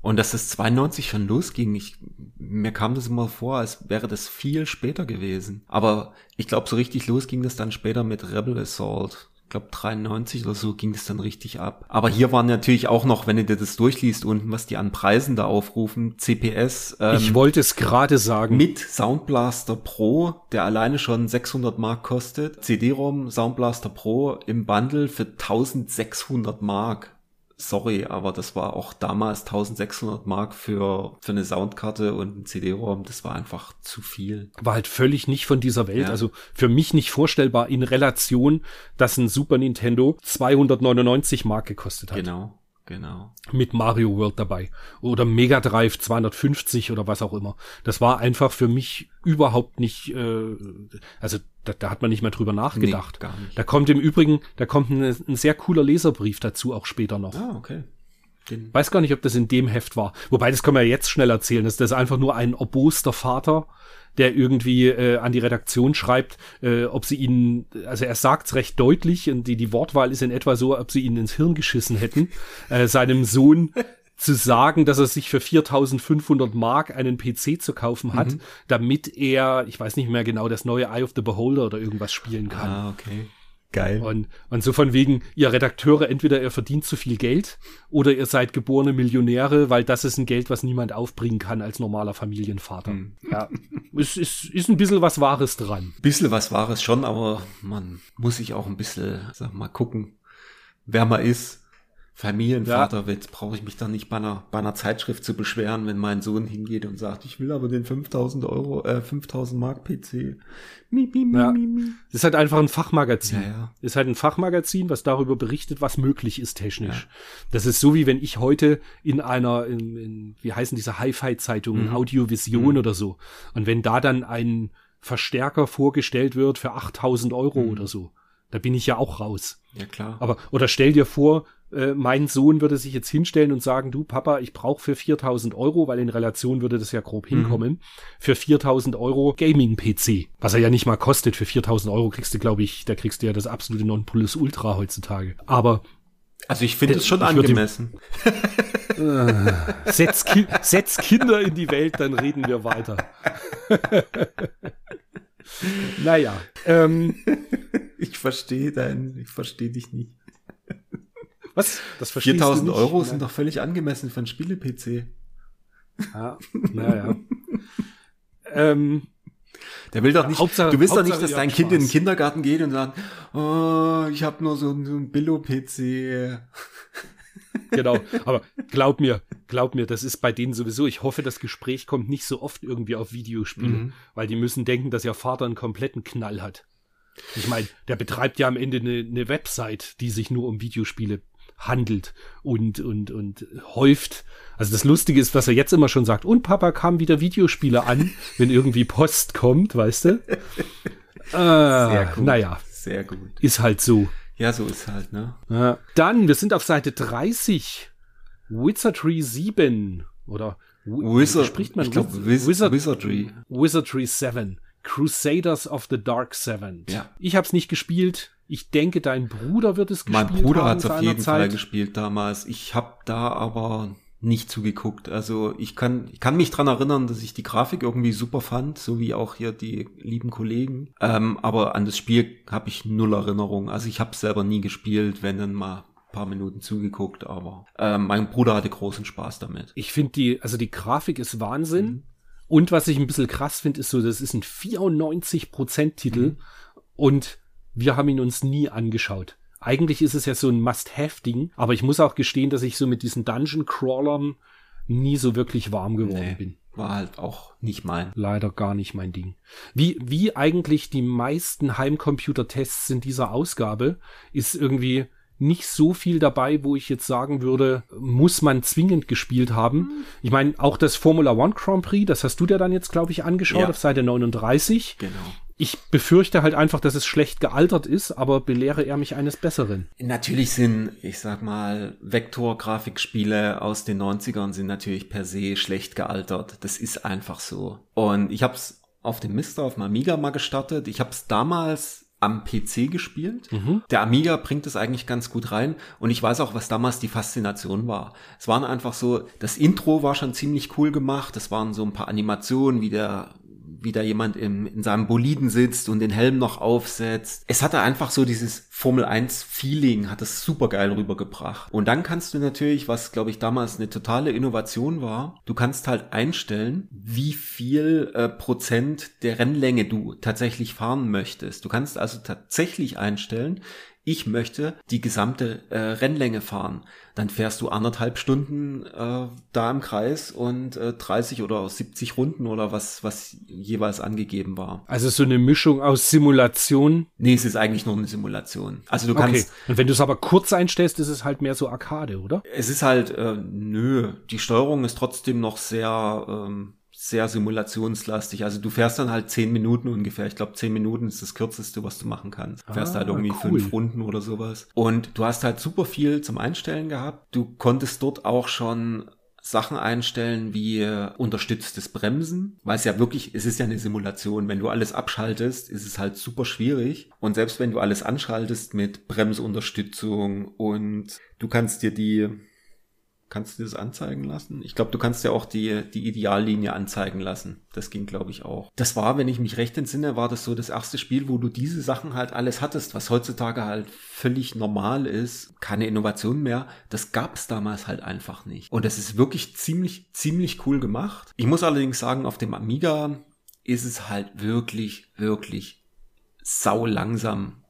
Und dass es 92 schon losging, ich, mir kam das immer vor, als wäre das viel später gewesen. Aber ich glaube, so richtig los ging das dann später mit Rebel Assault glaube 93 oder so ging es dann richtig ab. Aber hier waren natürlich auch noch, wenn du dir das durchliest unten, was die an Preisen da aufrufen, CPS. Ähm, ich wollte es gerade sagen. Mit Soundblaster Pro, der alleine schon 600 Mark kostet. CD-ROM Soundblaster Pro im Bundle für 1600 Mark sorry, aber das war auch damals 1600 Mark für, für eine Soundkarte und ein CD-ROM. Das war einfach zu viel. War halt völlig nicht von dieser Welt. Ja. Also für mich nicht vorstellbar in Relation, dass ein Super Nintendo 299 Mark gekostet hat. Genau. Genau. Mit Mario World dabei. Oder Mega Drive 250 oder was auch immer. Das war einfach für mich überhaupt nicht, äh, also da, da hat man nicht mehr drüber nachgedacht. Nee, gar nicht. Da kommt im Übrigen, da kommt ein, ein sehr cooler Leserbrief dazu auch später noch. Ah, okay. Den Weiß gar nicht, ob das in dem Heft war. Wobei, das können wir jetzt schnell erzählen. Das ist einfach nur ein erboster Vater, der irgendwie äh, an die Redaktion schreibt, äh, ob sie ihn, also er sagt's recht deutlich und die, die Wortwahl ist in etwa so, ob sie ihn ins Hirn geschissen hätten, äh, seinem Sohn zu sagen, dass er sich für 4500 Mark einen PC zu kaufen hat, mhm. damit er, ich weiß nicht mehr genau, das neue Eye of the Beholder oder irgendwas spielen kann. Ah, okay. Geil. Und, und so von wegen, ihr Redakteure, entweder ihr verdient zu viel Geld oder ihr seid geborene Millionäre, weil das ist ein Geld, was niemand aufbringen kann als normaler Familienvater. Hm. Ja. *laughs* es ist, ist ein bisschen was Wahres dran. Bisschen was Wahres schon, aber man muss sich auch ein bisschen, sag mal, gucken, wer man ist Familienvater ja. wird, brauche ich mich dann nicht bei einer, bei einer Zeitschrift zu beschweren, wenn mein Sohn hingeht und sagt, ich will aber den 5000 Euro, äh, 5000 Mark PC. Mi, mi, mi, ja. mi, mi. Das ist halt einfach ein Fachmagazin. Ja, ja. Ist halt ein Fachmagazin, was darüber berichtet, was möglich ist technisch. Ja. Das ist so wie wenn ich heute in einer, in, in wie heißen diese Hi-Fi-Zeitungen, mhm. Audiovision mhm. oder so. Und wenn da dann ein Verstärker vorgestellt wird für 8000 Euro mhm. oder so, da bin ich ja auch raus. Ja, klar. Aber, oder stell dir vor, äh, mein Sohn würde sich jetzt hinstellen und sagen, du Papa, ich brauche für 4000 Euro, weil in Relation würde das ja grob mhm. hinkommen, mhm. für 4000 Euro Gaming-PC, was er ja nicht mal kostet. Für 4000 Euro kriegst du, glaube ich, da kriegst du ja das absolute Nonplusultra heutzutage. Aber also ich finde es schon angemessen. äh, setz, ki setz Kinder in die Welt, dann reden wir weiter. *laughs* naja. Ähm, *laughs* ich verstehe dein, ich verstehe dich nicht. Was? Das 4000 Euro sind doch völlig angemessen für einen Spiele-PC. Ja, naja. *laughs* ähm, der will doch nicht, Hauptsache, du willst Hauptsache, doch nicht, dass dein Kind Spaß. in den Kindergarten geht und sagt, oh, ich habe nur so, so einen Billo-PC. genau, *laughs* aber glaub mir, glaub mir, das ist bei denen sowieso, ich hoffe, das Gespräch kommt nicht so oft irgendwie auf Videospiele, mhm. weil die müssen denken, dass ihr Vater einen kompletten Knall hat. Ich meine, der betreibt ja am Ende eine, eine Website, die sich nur um Videospiele handelt und, und, und häuft. Also das Lustige ist, was er jetzt immer schon sagt. Und Papa kam wieder Videospiele an, *laughs* wenn irgendwie Post kommt, weißt du? Äh, *laughs* Sehr gut. Naja. Sehr gut. Ist halt so. Ja, so ist halt, ne? Ja. Dann, wir sind auf Seite 30. Wizardry 7. Oder Wizard, spricht man? Ich glaub, Wiz Wizard, Wizardry. Wizardry 7. Crusaders of the Dark Seven. Ja. Ich habe es nicht gespielt. Ich denke, dein Bruder wird es gespielt haben. Mein Bruder hat es auf jeden Zeit. Fall gespielt damals. Ich habe da aber nicht zugeguckt. Also ich kann, ich kann mich dran erinnern, dass ich die Grafik irgendwie super fand, so wie auch hier die lieben Kollegen. Ähm, aber an das Spiel habe ich null Erinnerung. Also ich habe selber nie gespielt, wenn dann mal paar Minuten zugeguckt, aber äh, mein Bruder hatte großen Spaß damit. Ich finde die, also die Grafik ist Wahnsinn. Mhm. Und was ich ein bisschen krass finde, ist so, das ist ein 94% Titel mhm. und wir haben ihn uns nie angeschaut. Eigentlich ist es ja so ein Must-Have-Ding, aber ich muss auch gestehen, dass ich so mit diesen Dungeon-Crawlern nie so wirklich warm geworden nee, bin. War halt auch nicht mein. Leider gar nicht mein Ding. Wie, wie eigentlich die meisten Heimcomputer-Tests in dieser Ausgabe ist irgendwie nicht so viel dabei, wo ich jetzt sagen würde, muss man zwingend gespielt haben. Mhm. Ich meine, auch das Formula One Grand Prix, das hast du dir dann jetzt, glaube ich, angeschaut ja. auf Seite 39. Genau. Ich befürchte halt einfach, dass es schlecht gealtert ist, aber belehre er mich eines Besseren. Natürlich sind, ich sag mal, Vektor-Grafikspiele aus den 90ern sind natürlich per se schlecht gealtert. Das ist einfach so. Und ich habe es auf dem Mister, auf dem Amiga mal gestartet. Ich habe es damals am PC gespielt. Mhm. Der Amiga bringt es eigentlich ganz gut rein und ich weiß auch, was damals die Faszination war. Es waren einfach so, das Intro war schon ziemlich cool gemacht, es waren so ein paar Animationen, wie der wie da jemand im, in seinem Boliden sitzt und den Helm noch aufsetzt. Es hatte einfach so dieses Formel 1 Feeling, hat es super geil rübergebracht. Und dann kannst du natürlich, was glaube ich damals eine totale Innovation war, du kannst halt einstellen, wie viel äh, Prozent der Rennlänge du tatsächlich fahren möchtest. Du kannst also tatsächlich einstellen, ich möchte die gesamte äh, Rennlänge fahren. Dann fährst du anderthalb Stunden äh, da im Kreis und äh, 30 oder 70 Runden oder was, was jeweils angegeben war. Also so eine Mischung aus Simulation? Nee, es ist eigentlich nur eine Simulation. Also du kannst. Okay. Und wenn du es aber kurz einstellst, ist es halt mehr so Arcade, oder? Es ist halt, äh, nö, die Steuerung ist trotzdem noch sehr. Ähm, sehr simulationslastig. Also du fährst dann halt zehn Minuten ungefähr. Ich glaube, zehn Minuten ist das kürzeste, was du machen kannst. Du fährst ah, halt irgendwie cool. fünf Runden oder sowas. Und du hast halt super viel zum Einstellen gehabt. Du konntest dort auch schon Sachen einstellen wie äh, unterstütztes Bremsen, weil es ja wirklich, es ist ja eine Simulation. Wenn du alles abschaltest, ist es halt super schwierig. Und selbst wenn du alles anschaltest mit Bremsunterstützung und du kannst dir die Kannst du das anzeigen lassen? Ich glaube, du kannst ja auch die, die Ideallinie anzeigen lassen. Das ging, glaube ich, auch. Das war, wenn ich mich recht entsinne, war das so das erste Spiel, wo du diese Sachen halt alles hattest, was heutzutage halt völlig normal ist. Keine Innovation mehr. Das gab es damals halt einfach nicht. Und das ist wirklich ziemlich, ziemlich cool gemacht. Ich muss allerdings sagen, auf dem Amiga ist es halt wirklich, wirklich sau langsam.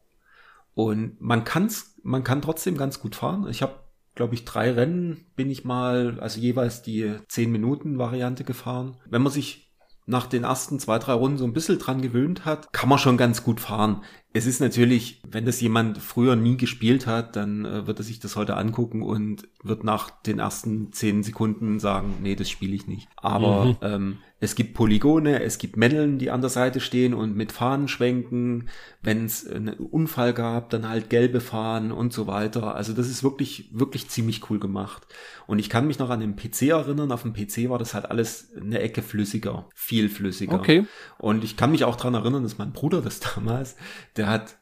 Und man kann's, man kann trotzdem ganz gut fahren. Ich habe glaube ich, drei Rennen bin ich mal, also jeweils die 10 Minuten Variante gefahren. Wenn man sich nach den ersten zwei, drei Runden so ein bisschen dran gewöhnt hat, kann man schon ganz gut fahren. Es ist natürlich, wenn das jemand früher nie gespielt hat, dann äh, wird er sich das heute angucken und wird nach den ersten zehn Sekunden sagen, nee, das spiele ich nicht. Aber mhm. ähm, es gibt Polygone, es gibt Männeln, die an der Seite stehen und mit Fahnen schwenken. Wenn es einen Unfall gab, dann halt gelbe Fahnen und so weiter. Also das ist wirklich, wirklich ziemlich cool gemacht. Und ich kann mich noch an den PC erinnern. Auf dem PC war das halt alles eine Ecke flüssiger, viel flüssiger. Okay. Und ich kann mich auch dran erinnern, dass mein Bruder das *laughs* damals, der der hat,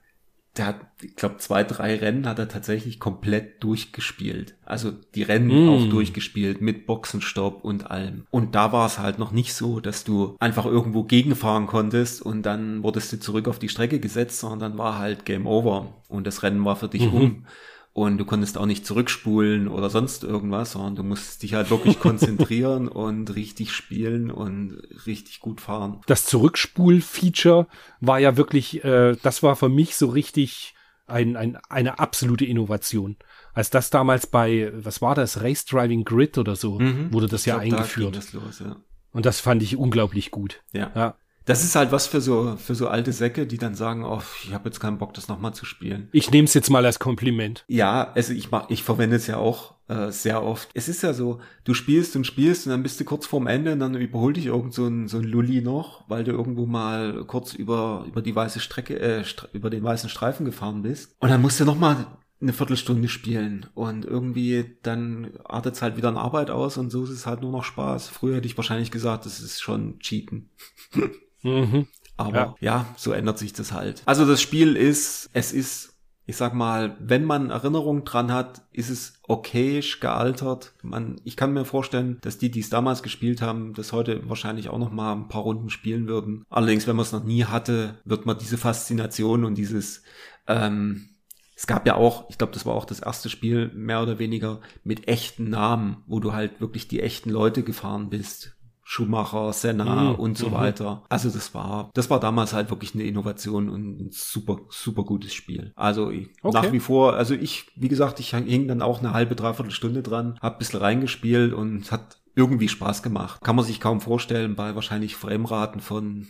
der hat, ich glaube, zwei, drei Rennen hat er tatsächlich komplett durchgespielt. Also die Rennen mm. auch durchgespielt mit Boxenstopp und allem. Und da war es halt noch nicht so, dass du einfach irgendwo gegenfahren konntest und dann wurdest du zurück auf die Strecke gesetzt, sondern dann war halt Game Over und das Rennen war für dich mhm. um und du konntest auch nicht zurückspulen oder sonst irgendwas, sondern du musst dich halt wirklich *laughs* konzentrieren und richtig spielen und richtig gut fahren. Das Zurückspul-Feature war ja wirklich, äh, das war für mich so richtig ein, ein, eine absolute Innovation. Als das damals bei, was war das, Race Driving Grid oder so, mhm. wurde das ich ja glaub, eingeführt. Da das los, ja. Und das fand ich unglaublich gut. Ja. ja. Das ist halt was für so für so alte Säcke, die dann sagen, oh, ich habe jetzt keinen Bock, das nochmal zu spielen. Ich nehme es jetzt mal als Kompliment. Ja, also ich mach, ich verwende es ja auch äh, sehr oft. Es ist ja so, du spielst und spielst und dann bist du kurz vorm Ende und dann überholt dich irgend so ein so ein Lulli noch, weil du irgendwo mal kurz über über die weiße Strecke äh, über den weißen Streifen gefahren bist und dann musst du nochmal eine Viertelstunde spielen und irgendwie dann artet es halt wieder in Arbeit aus und so ist es halt nur noch Spaß. Früher hätte ich wahrscheinlich gesagt, das ist schon Cheaten. *laughs* Mhm. Aber ja. ja, so ändert sich das halt. Also das Spiel ist, es ist, ich sag mal, wenn man Erinnerung dran hat, ist es okayisch gealtert. Man, ich kann mir vorstellen, dass die, die es damals gespielt haben, das heute wahrscheinlich auch noch mal ein paar Runden spielen würden. Allerdings, wenn man es noch nie hatte, wird man diese Faszination und dieses ähm, es gab ja auch, ich glaube, das war auch das erste Spiel mehr oder weniger mit echten Namen, wo du halt wirklich die echten Leute gefahren bist. Schumacher, Senna mhm. und so mhm. weiter. Also das war, das war damals halt wirklich eine Innovation und ein super, super gutes Spiel. Also okay. nach wie vor, also ich, wie gesagt, ich hing dann auch eine halbe, dreiviertel Stunde dran, hab ein bisschen reingespielt und hat irgendwie Spaß gemacht. Kann man sich kaum vorstellen bei wahrscheinlich Frameraten von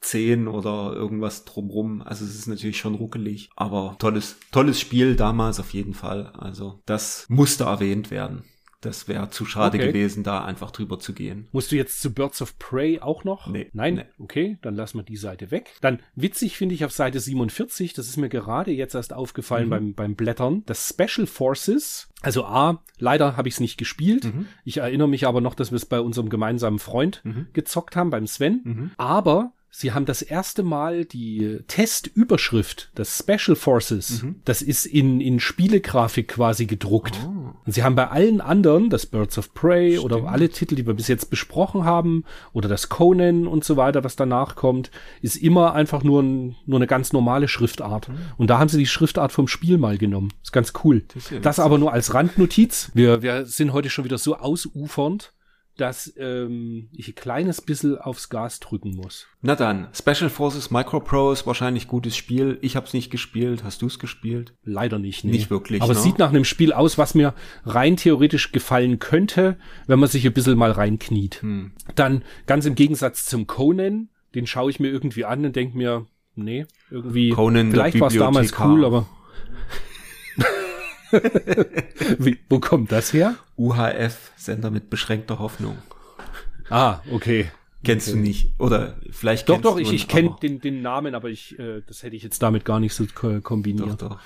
10 oder irgendwas drumrum. Also es ist natürlich schon ruckelig, aber tolles, tolles Spiel damals auf jeden Fall. Also das musste erwähnt werden. Das wäre zu schade okay. gewesen, da einfach drüber zu gehen. Musst du jetzt zu Birds of Prey auch noch? Nee. Nein? Nee. Okay, dann lassen wir die Seite weg. Dann witzig finde ich auf Seite 47, das ist mir gerade jetzt erst aufgefallen mhm. beim, beim Blättern, das Special Forces. Also A, leider habe ich es nicht gespielt. Mhm. Ich erinnere mich aber noch, dass wir es bei unserem gemeinsamen Freund mhm. gezockt haben, beim Sven. Mhm. Aber Sie haben das erste Mal die Testüberschrift, das Special Forces, mhm. das ist in, in Spielegrafik quasi gedruckt. Oh. Und sie haben bei allen anderen, das Birds of Prey Stimmt. oder alle Titel, die wir bis jetzt besprochen haben, oder das Conan und so weiter, was danach kommt, ist immer einfach nur, ein, nur eine ganz normale Schriftart. Mhm. Und da haben sie die Schriftart vom Spiel mal genommen. Ist ganz cool. Das, ja das aber nur als Randnotiz. Wir, wir sind heute schon wieder so ausufernd dass ähm, ich ein kleines bisschen aufs Gas drücken muss. Na dann, Special Forces Micro Pro ist wahrscheinlich gutes Spiel. Ich habe es nicht gespielt. Hast du es gespielt? Leider nicht. Nee. Nicht wirklich. Aber ne? es sieht nach einem Spiel aus, was mir rein theoretisch gefallen könnte, wenn man sich ein bisschen mal reinkniet. Hm. Dann ganz im Gegensatz zum Conan, den schaue ich mir irgendwie an und denke mir, nee, irgendwie. Conan, vielleicht war es damals cool, aber. *laughs* Wie, wo kommt das her? UHF, Sender mit beschränkter Hoffnung. Ah, okay. Kennst okay. du nicht? Oder vielleicht Doch, doch, ich, ich kenne den, den Namen, aber ich, äh, das hätte ich jetzt damit gar nicht so kombiniert. Doch, doch.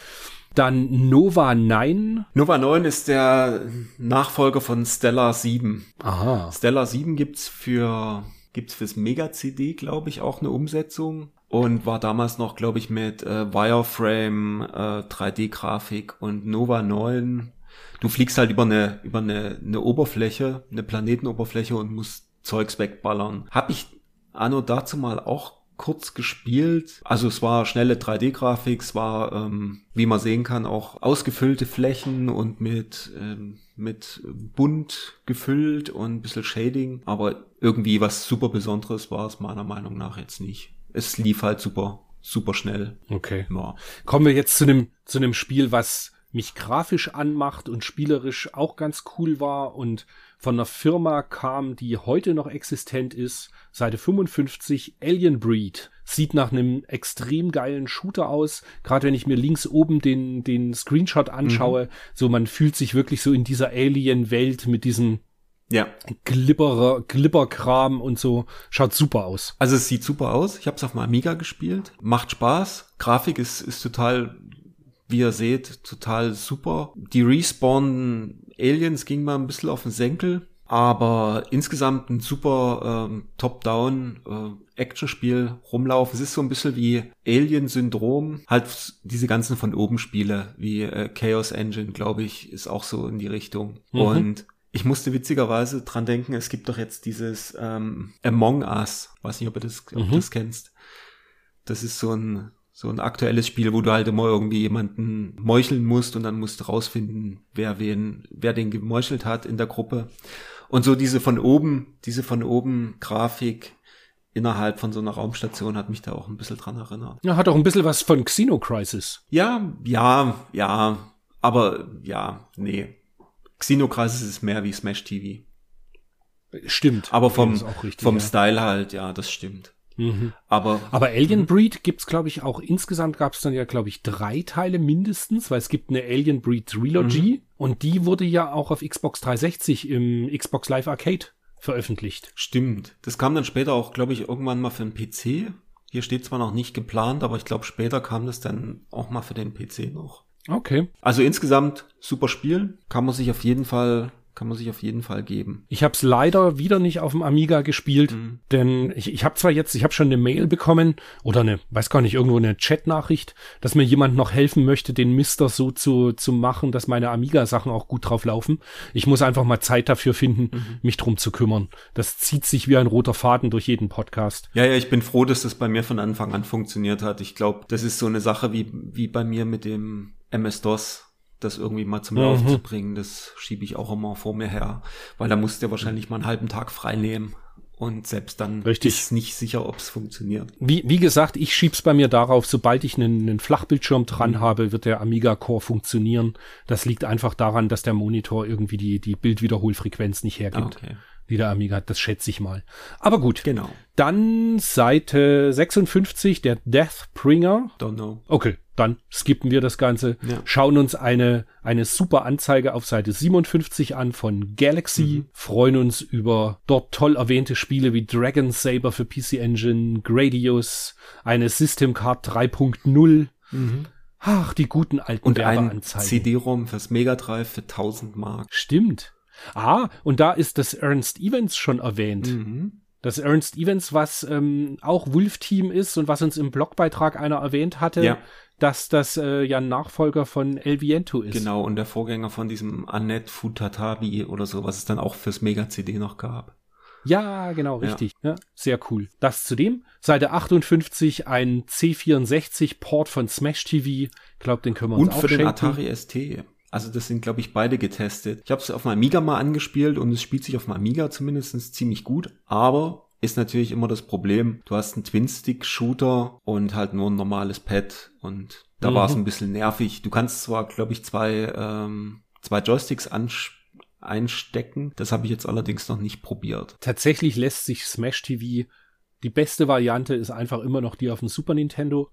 Dann Nova 9. Nova 9 ist der Nachfolger von Stellar 7. Aha. Stellar 7 gibt's für, gibt's fürs Mega CD, glaube ich, auch eine Umsetzung und war damals noch, glaube ich, mit äh, Wireframe, äh, 3D-Grafik und Nova 9. Du fliegst halt über eine, über eine, eine Oberfläche, eine Planetenoberfläche und musst Zeugs wegballern. Hab ich anno dazu mal auch kurz gespielt. Also es war schnelle 3D-Grafik, es war, ähm, wie man sehen kann, auch ausgefüllte Flächen und mit, ähm, mit bunt gefüllt und ein bisschen Shading. Aber irgendwie was super Besonderes war es meiner Meinung nach jetzt nicht es lief halt super, super schnell. Okay. Ja. Kommen wir jetzt zu einem, zu einem Spiel, was mich grafisch anmacht und spielerisch auch ganz cool war und von einer Firma kam, die heute noch existent ist, Seite 55, Alien Breed. Sieht nach einem extrem geilen Shooter aus. Gerade wenn ich mir links oben den, den Screenshot anschaue, mhm. so man fühlt sich wirklich so in dieser Alien-Welt mit diesen ja. Glibberer, Glibberkram und so. Schaut super aus. Also es sieht super aus. Ich habe es auf dem Amiga gespielt. Macht Spaß. Grafik ist, ist total, wie ihr seht, total super. Die Respawn Aliens ging mal ein bisschen auf den Senkel. Aber insgesamt ein super ähm, Top-Down äh, Action-Spiel rumlaufen. Es ist so ein bisschen wie Alien-Syndrom. Halt diese ganzen von oben Spiele, wie äh, Chaos Engine, glaube ich, ist auch so in die Richtung. Mhm. Und ich musste witzigerweise dran denken, es gibt doch jetzt dieses ähm, Among Us. Weiß nicht, ob du das, ob mhm. das kennst. Das ist so ein, so ein aktuelles Spiel, wo du halt immer irgendwie jemanden meucheln musst und dann musst du rausfinden, wer wen, wer den gemeuchelt hat in der Gruppe. Und so diese von oben, diese von oben Grafik innerhalb von so einer Raumstation hat mich da auch ein bisschen dran erinnert. Ja, hat auch ein bisschen was von Xenocrisis. Ja, ja, ja, aber ja, nee. Xenocrisis ist mehr wie Smash TV. Stimmt. Aber vom, richtig, vom ja. Style halt, ja, das stimmt. Mhm. Aber, aber Alien. Breed gibt's glaube ich auch insgesamt gab's dann ja glaube ich drei Teile mindestens, weil es gibt eine Alien Breed Trilogy mhm. und die wurde ja auch auf Xbox 360 im Xbox Live Arcade veröffentlicht. Stimmt. Das kam dann später auch glaube ich irgendwann mal für den PC. Hier steht zwar noch nicht geplant, aber ich glaube später kam das dann auch mal für den PC noch. Okay. Also insgesamt super Spiel, kann man sich auf jeden Fall kann man sich auf jeden Fall geben. Ich habe es leider wieder nicht auf dem Amiga gespielt, mhm. denn ich, ich habe zwar jetzt, ich habe schon eine Mail bekommen oder eine, weiß gar nicht, irgendwo eine Chat-Nachricht, dass mir jemand noch helfen möchte, den Mister so zu, zu machen, dass meine Amiga-Sachen auch gut drauf laufen. Ich muss einfach mal Zeit dafür finden, mhm. mich drum zu kümmern. Das zieht sich wie ein roter Faden durch jeden Podcast. Ja, ja, ich bin froh, dass das bei mir von Anfang an funktioniert hat. Ich glaube, das ist so eine Sache wie, wie bei mir mit dem MS-DOS das irgendwie mal zum Laufen mhm. zu bringen, das schiebe ich auch immer vor mir her, weil da musst du wahrscheinlich mal einen halben Tag frei nehmen. Und selbst dann Richtig. ist nicht sicher, ob es funktioniert. Wie, wie gesagt, ich schieb's bei mir darauf, sobald ich einen, einen Flachbildschirm dran mhm. habe, wird der Amiga Core funktionieren. Das liegt einfach daran, dass der Monitor irgendwie die, die Bildwiederholfrequenz nicht hergibt. Ah, okay die der Amiga hat. Das schätze ich mal. Aber gut. Genau. Dann Seite 56, der Deathbringer. Don't know. Okay, dann skippen wir das Ganze. Ja. Schauen uns eine, eine super Anzeige auf Seite 57 an von Galaxy. Mhm. Freuen uns über dort toll erwähnte Spiele wie Dragon Saber für PC Engine, Gradius, eine System Card 3.0. Mhm. Ach, die guten alten Und ein CD-ROM fürs Mega Drive für 1000 Mark. Stimmt. Ah, und da ist das Ernst Evans schon erwähnt. Mhm. Das Ernst Evans, was ähm, auch Wolf-Team ist und was uns im Blogbeitrag einer erwähnt hatte, ja. dass das äh, ja ein Nachfolger von El Viento ist. Genau, und der Vorgänger von diesem Annette Futatabi oder so, was es dann auch fürs Mega-CD noch gab. Ja, genau, richtig. Ja. ja. sehr cool. Das zudem. Seite 58 ein C64-Port von Smash TV. Ich glaube, den können wir uns Und auch für schenken. den Atari ST. Also das sind, glaube ich, beide getestet. Ich habe es auf dem Amiga mal angespielt und es spielt sich auf dem Amiga zumindest ziemlich gut, aber ist natürlich immer das Problem, du hast einen Twin-Stick-Shooter und halt nur ein normales Pad und da mhm. war es ein bisschen nervig. Du kannst zwar, glaube ich, zwei, ähm, zwei Joysticks einstecken, das habe ich jetzt allerdings noch nicht probiert. Tatsächlich lässt sich Smash TV, die beste Variante ist einfach immer noch die auf dem Super Nintendo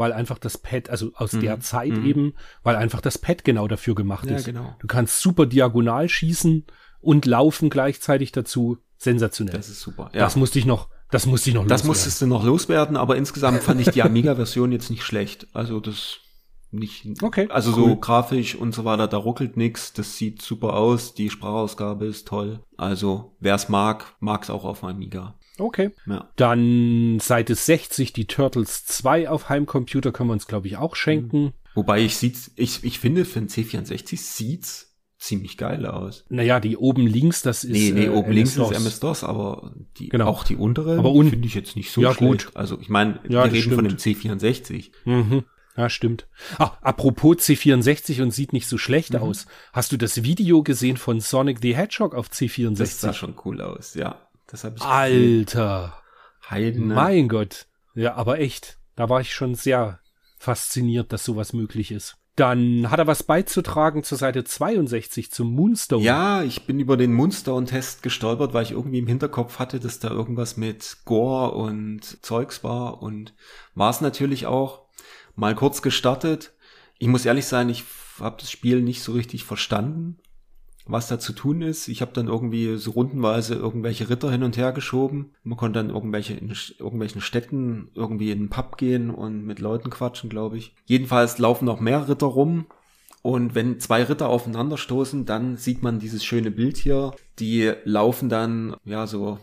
weil einfach das Pad, also aus mhm. der Zeit mhm. eben, weil einfach das Pad genau dafür gemacht ja, ist. Genau. Du kannst super diagonal schießen und laufen gleichzeitig dazu. Sensationell. Das ist super. Ja. Das musste ich noch, das musste ich noch loswerden. Das musstest du noch loswerden, aber insgesamt fand ich die *laughs* Amiga-Version jetzt nicht schlecht. Also das nicht, okay, also cool. so grafisch und so weiter, da ruckelt nix, das sieht super aus, die Sprachausgabe ist toll. Also wer es mag, mag es auch auf Amiga. Okay. Ja. Dann Seite 60, die Turtles 2 auf Heimcomputer können wir uns, glaube ich, auch schenken. Wobei ich sieht's, ich, ich finde, für ein C64 sieht's ziemlich geil aus. Naja, die oben links, das ist. Nee, nee, äh, oben links ist MS-DOS, aber die, genau. auch die untere aber finde ich jetzt nicht so ja, schlecht. Gut. Also ich meine, ja, wir reden stimmt. von dem C64. Mhm. Ja, stimmt. Ah, apropos C64 und sieht nicht so schlecht mhm. aus. Hast du das Video gesehen von Sonic the Hedgehog auf C64? Das sah schon cool aus, ja. Das habe ich Alter. Heiden. Mein Gott. Ja, aber echt. Da war ich schon sehr fasziniert, dass sowas möglich ist. Dann hat er was beizutragen zur Seite 62 zum Moonstone. Ja, ich bin über den Moonstone-Test gestolpert, weil ich irgendwie im Hinterkopf hatte, dass da irgendwas mit Gore und Zeugs war und war es natürlich auch. Mal kurz gestartet. Ich muss ehrlich sein, ich habe das Spiel nicht so richtig verstanden was da zu tun ist. Ich habe dann irgendwie so rundenweise irgendwelche Ritter hin und her geschoben. Man konnte dann irgendwelche in irgendwelchen Städten irgendwie in einen Pub gehen und mit Leuten quatschen, glaube ich. Jedenfalls laufen noch mehr Ritter rum. Und wenn zwei Ritter aufeinanderstoßen, dann sieht man dieses schöne Bild hier. Die laufen dann, ja, so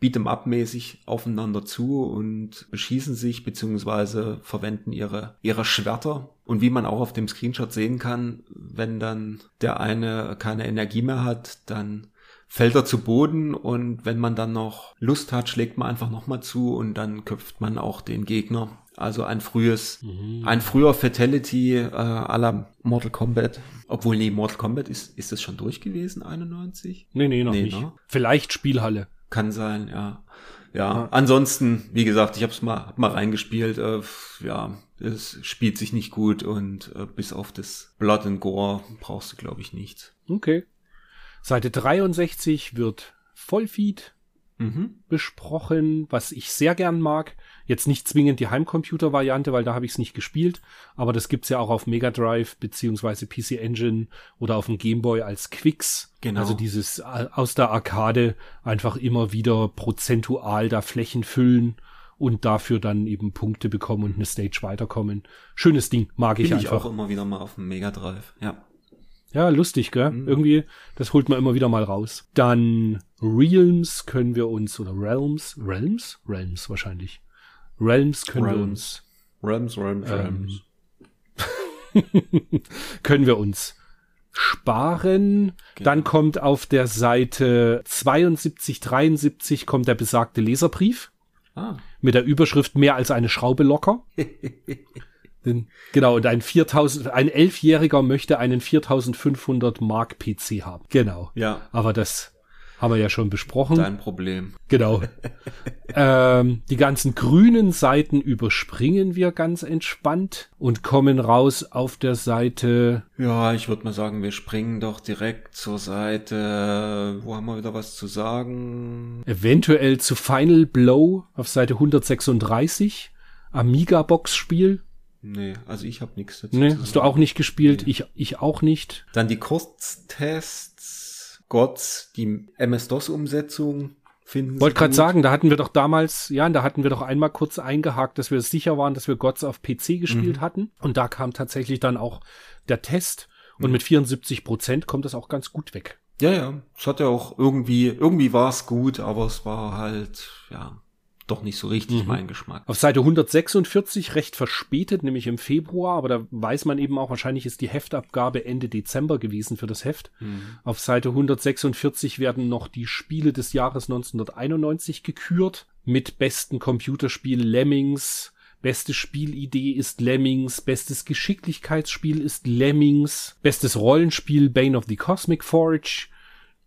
beat'em up mäßig aufeinander zu und beschießen sich beziehungsweise verwenden ihre, ihre Schwerter. Und wie man auch auf dem Screenshot sehen kann, wenn dann der eine keine Energie mehr hat, dann fällt er zu Boden und wenn man dann noch Lust hat, schlägt man einfach nochmal zu und dann köpft man auch den Gegner. Also ein frühes, mhm. ein früher Fatality äh, aller Mortal Kombat. Obwohl, nee, Mortal Kombat ist, ist das schon durch gewesen, 91? Nee, nee, noch nee, nicht. Ne? Vielleicht Spielhalle. Kann sein, ja. Ja, ja. ansonsten, wie gesagt, ich habe es mal, hab mal reingespielt. Äh, ja, es spielt sich nicht gut und äh, bis auf das Blood and Gore brauchst du, glaube ich, nichts. Okay. Seite 63 wird Vollfeed mhm. besprochen, was ich sehr gern mag. Jetzt nicht zwingend die Heimcomputer-Variante, weil da habe ich es nicht gespielt, aber das gibt's ja auch auf Mega Drive beziehungsweise PC Engine oder auf dem Game Boy als Quicks. Genau. Also dieses äh, aus der Arcade einfach immer wieder prozentual da Flächen füllen und dafür dann eben Punkte bekommen und eine Stage weiterkommen. Schönes Ding, mag ich, ich einfach. Ich auch immer wieder mal auf dem Mega Drive, ja. Ja, lustig, gell? Mhm. Irgendwie, das holt man immer wieder mal raus. Dann Realms können wir uns, oder Realms, Realms? Realms wahrscheinlich. Realms können Realms. wir uns. Realms, Realms, Realms. Ähm, *laughs* können wir uns sparen. Genau. Dann kommt auf der Seite 72, 73 kommt der besagte Leserbrief. Ah. Mit der Überschrift mehr als eine Schraube locker. *laughs* genau, und ein 4000, ein Elfjähriger möchte einen 4500 Mark PC haben. Genau. Ja. Aber das haben wir ja schon besprochen. Dein Problem. Genau. *laughs* ähm, die ganzen grünen Seiten überspringen wir ganz entspannt und kommen raus auf der Seite. Ja, ich würde mal sagen, wir springen doch direkt zur Seite. Wo haben wir wieder was zu sagen? Eventuell zu Final Blow auf Seite 136. Amiga-Box-Spiel. Nee, also ich habe nichts dazu. Nee, hast du auch nicht gespielt, nee. ich, ich auch nicht. Dann die Kurztests, GOTS, die MS-DOS-Umsetzung finden. Wollte gerade sagen, da hatten wir doch damals, ja, da hatten wir doch einmal kurz eingehakt, dass wir sicher waren, dass wir GOTS auf PC gespielt mhm. hatten. Und da kam tatsächlich dann auch der Test. Und mhm. mit 74 Prozent kommt das auch ganz gut weg. Ja, ja. Es hat ja auch irgendwie, irgendwie war es gut, aber es war halt, ja, doch nicht so richtig mhm. mein Geschmack. Auf Seite 146 recht verspätet, nämlich im Februar, aber da weiß man eben auch, wahrscheinlich ist die Heftabgabe Ende Dezember gewesen für das Heft. Mhm. Auf Seite 146 werden noch die Spiele des Jahres 1991 gekürt mit besten Computerspiel Lemmings, Beste Spielidee ist Lemmings, bestes Geschicklichkeitsspiel ist Lemmings, bestes Rollenspiel Bane of the Cosmic Forge,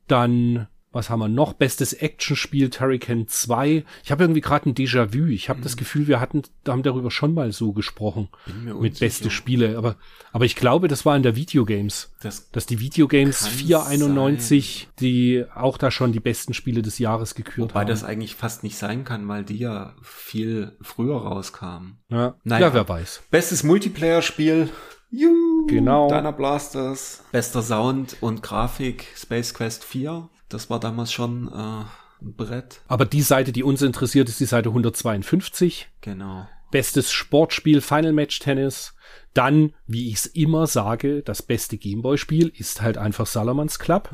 dann was haben wir noch? Bestes Actionspiel Turrican 2. Ich habe irgendwie gerade ein Déjà-vu. Ich habe mhm. das Gefühl, wir hatten, haben darüber schon mal so gesprochen. Mit beste Spiele. Aber, aber ich glaube, das war in der Videogames. Das dass die Videogames 491, sein. die auch da schon die besten Spiele des Jahres gekürt Wobei haben. Wobei das eigentlich fast nicht sein kann, weil die ja viel früher rauskamen. Ja, naja, ja wer weiß. Bestes Multiplayer-Spiel. Juhu, genau. Deiner Blasters. Bester Sound und Grafik Space Quest 4. Das war damals schon äh, ein Brett. Aber die Seite, die uns interessiert, ist die Seite 152. Genau. Bestes Sportspiel Final Match Tennis. Dann, wie ich es immer sage, das beste Gameboy-Spiel ist halt einfach Salamans Club.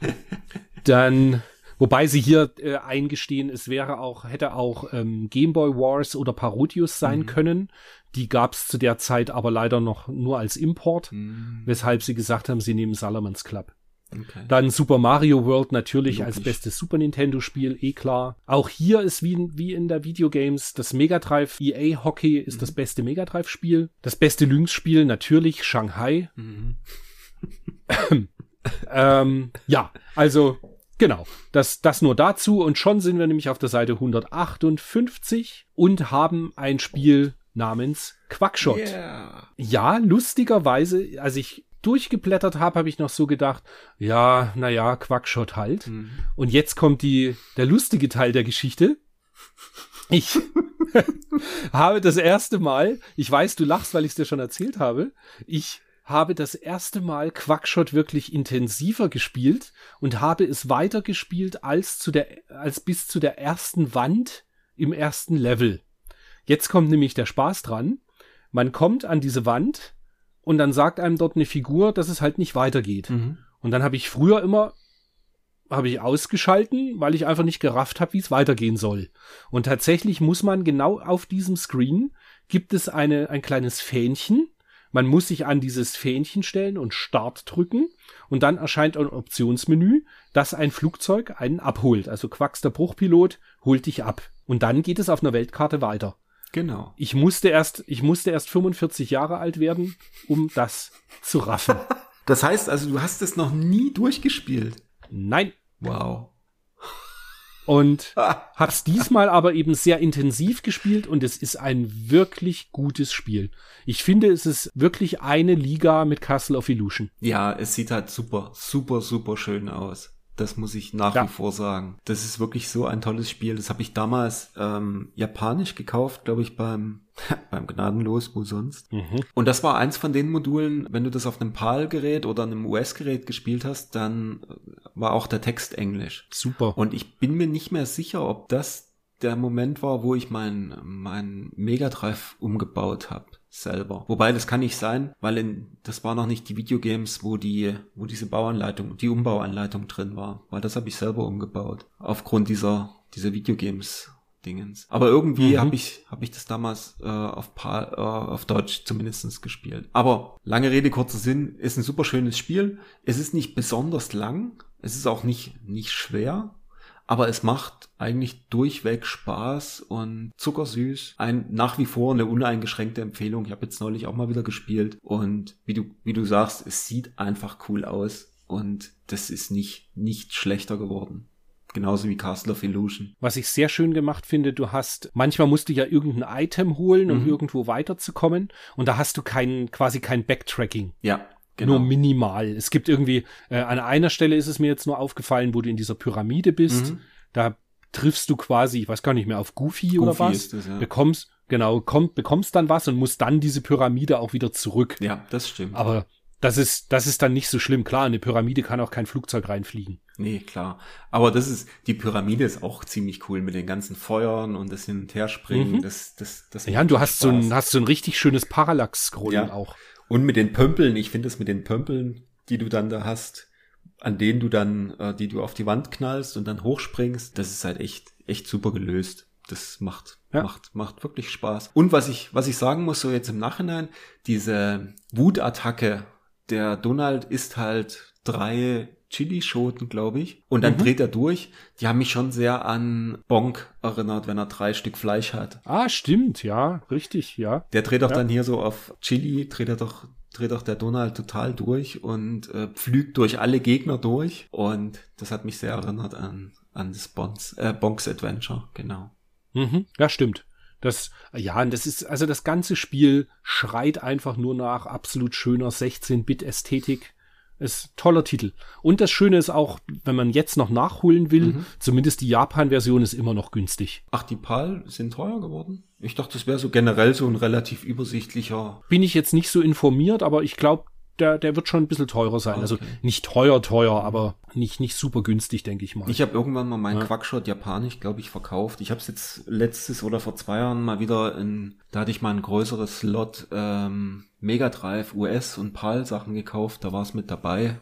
*laughs* Dann, wobei sie hier äh, eingestehen, es wäre auch, hätte auch ähm, Gameboy Wars oder Parodius sein mhm. können. Die gab es zu der Zeit aber leider noch nur als Import, mhm. weshalb sie gesagt haben, sie nehmen Salamans Club. Okay. Dann Super Mario World natürlich Logisch. als bestes Super Nintendo Spiel, eh klar. Auch hier ist wie, wie in der Videogames das Mega Drive EA Hockey ist mhm. das beste Mega Drive Spiel. Das beste Lynx Spiel natürlich Shanghai. Mhm. *laughs* ähm, ja, also Genau, das, das nur dazu und schon sind wir nämlich auf der Seite 158 und haben ein Spiel namens Quackshot. Yeah. Ja, lustigerweise, also ich durchgeblättert habe, habe ich noch so gedacht, ja, naja, Quackshot halt. Mhm. Und jetzt kommt die, der lustige Teil der Geschichte. Ich *laughs* habe das erste Mal, ich weiß, du lachst, weil ich es dir schon erzählt habe, ich habe das erste Mal Quackshot wirklich intensiver gespielt und habe es weiter gespielt als zu der, als bis zu der ersten Wand im ersten Level. Jetzt kommt nämlich der Spaß dran. Man kommt an diese Wand, und dann sagt einem dort eine Figur, dass es halt nicht weitergeht. Mhm. Und dann habe ich früher immer habe ich ausgeschalten, weil ich einfach nicht gerafft habe, wie es weitergehen soll. Und tatsächlich muss man genau auf diesem Screen gibt es eine ein kleines Fähnchen. Man muss sich an dieses Fähnchen stellen und Start drücken und dann erscheint ein Optionsmenü, dass ein Flugzeug einen abholt. Also Quacks der Bruchpilot holt dich ab und dann geht es auf einer Weltkarte weiter. Genau. Ich musste erst, ich musste erst 45 Jahre alt werden, um das zu raffen. *laughs* das heißt also, du hast es noch nie durchgespielt? Nein. Wow. Und *laughs* hab's diesmal aber eben sehr intensiv gespielt und es ist ein wirklich gutes Spiel. Ich finde, es ist wirklich eine Liga mit Castle of Illusion. Ja, es sieht halt super, super, super schön aus. Das muss ich nach ja. wie vor sagen. Das ist wirklich so ein tolles Spiel. Das habe ich damals ähm, japanisch gekauft, glaube ich, beim *laughs* beim Gnadenlos, wo sonst. Mhm. Und das war eins von den Modulen, wenn du das auf einem PAL-Gerät oder einem US-Gerät gespielt hast, dann war auch der Text Englisch. Super. Und ich bin mir nicht mehr sicher, ob das der Moment war, wo ich mein, mein Mega Drive umgebaut habe. Selber. Wobei das kann nicht sein, weil in, das war noch nicht die Videogames, wo die, wo diese Bauanleitung, die Umbauanleitung drin war, weil das habe ich selber umgebaut aufgrund dieser dieser Videogames Dingens. Aber irgendwie mhm. habe ich habe ich das damals äh, auf pa äh, auf Deutsch zumindestens gespielt. Aber lange Rede kurzer Sinn, ist ein super schönes Spiel. Es ist nicht besonders lang, es ist auch nicht nicht schwer, aber es macht eigentlich durchweg Spaß und zuckersüß. Ein nach wie vor eine uneingeschränkte Empfehlung. Ich habe jetzt neulich auch mal wieder gespielt und wie du wie du sagst, es sieht einfach cool aus und das ist nicht nicht schlechter geworden. Genauso wie Castle of Illusion. Was ich sehr schön gemacht finde, du hast, manchmal musst du ja irgendein Item holen, um mhm. irgendwo weiterzukommen. Und da hast du kein, quasi kein Backtracking. Ja. Genau. Nur minimal. Es gibt irgendwie, äh, an einer Stelle ist es mir jetzt nur aufgefallen, wo du in dieser Pyramide bist. Mhm. Da triffst du quasi, ich weiß gar nicht mehr, auf Goofy, Goofy oder was. Das, ja. Bekommst, genau, komm, bekommst dann was und musst dann diese Pyramide auch wieder zurück. Ja, das stimmt. Aber das ist, das ist dann nicht so schlimm. Klar, eine Pyramide kann auch kein Flugzeug reinfliegen. Nee, klar. Aber das ist, die Pyramide ist auch ziemlich cool mit den ganzen Feuern und das Hin- und Herspringen. Mhm. Das, das, das ja, und du hast Spaß. so ein, hast so ein richtig schönes Parallax-Scrolling ja. auch. Und mit den Pömpeln, ich finde es mit den Pömpeln, die du dann da hast, an denen du dann, äh, die du auf die Wand knallst und dann hochspringst, das ist halt echt, echt super gelöst. Das macht, ja. macht, macht wirklich Spaß. Und was ich, was ich sagen muss, so jetzt im Nachhinein, diese Wutattacke, der Donald isst halt drei Chilischoten, glaube ich. Und dann mhm. dreht er durch. Die haben mich schon sehr an Bonk erinnert, wenn er drei Stück Fleisch hat. Ah, stimmt, ja, richtig, ja. Der dreht doch ja. dann hier so auf Chili, dreht er doch, dreht doch der Donald total durch und äh, pflügt durch alle Gegner durch. Und das hat mich sehr erinnert an, an das Bonks, äh, Bonks Adventure, genau. Mhm. Ja, stimmt. Das, ja, und das ist, also das ganze Spiel schreit einfach nur nach absolut schöner 16-Bit-Ästhetik. Ist toller Titel. Und das Schöne ist auch, wenn man jetzt noch nachholen will, mhm. zumindest die Japan-Version ist immer noch günstig. Ach, die PAL sind teuer geworden? Ich dachte, das wäre so generell so ein relativ übersichtlicher. Bin ich jetzt nicht so informiert, aber ich glaube, der, der wird schon ein bisschen teurer sein. Also okay. Also nicht teuer, teuer, aber nicht, nicht super günstig, denke ich mal. Ich habe irgendwann mal meinen ja. Quackshot japanisch, glaube ich, verkauft. Ich habe es jetzt letztes oder vor zwei Jahren mal wieder in, da hatte ich mal ein größeres Slot ähm, Mega Drive US und PAL Sachen gekauft. Da war es mit dabei,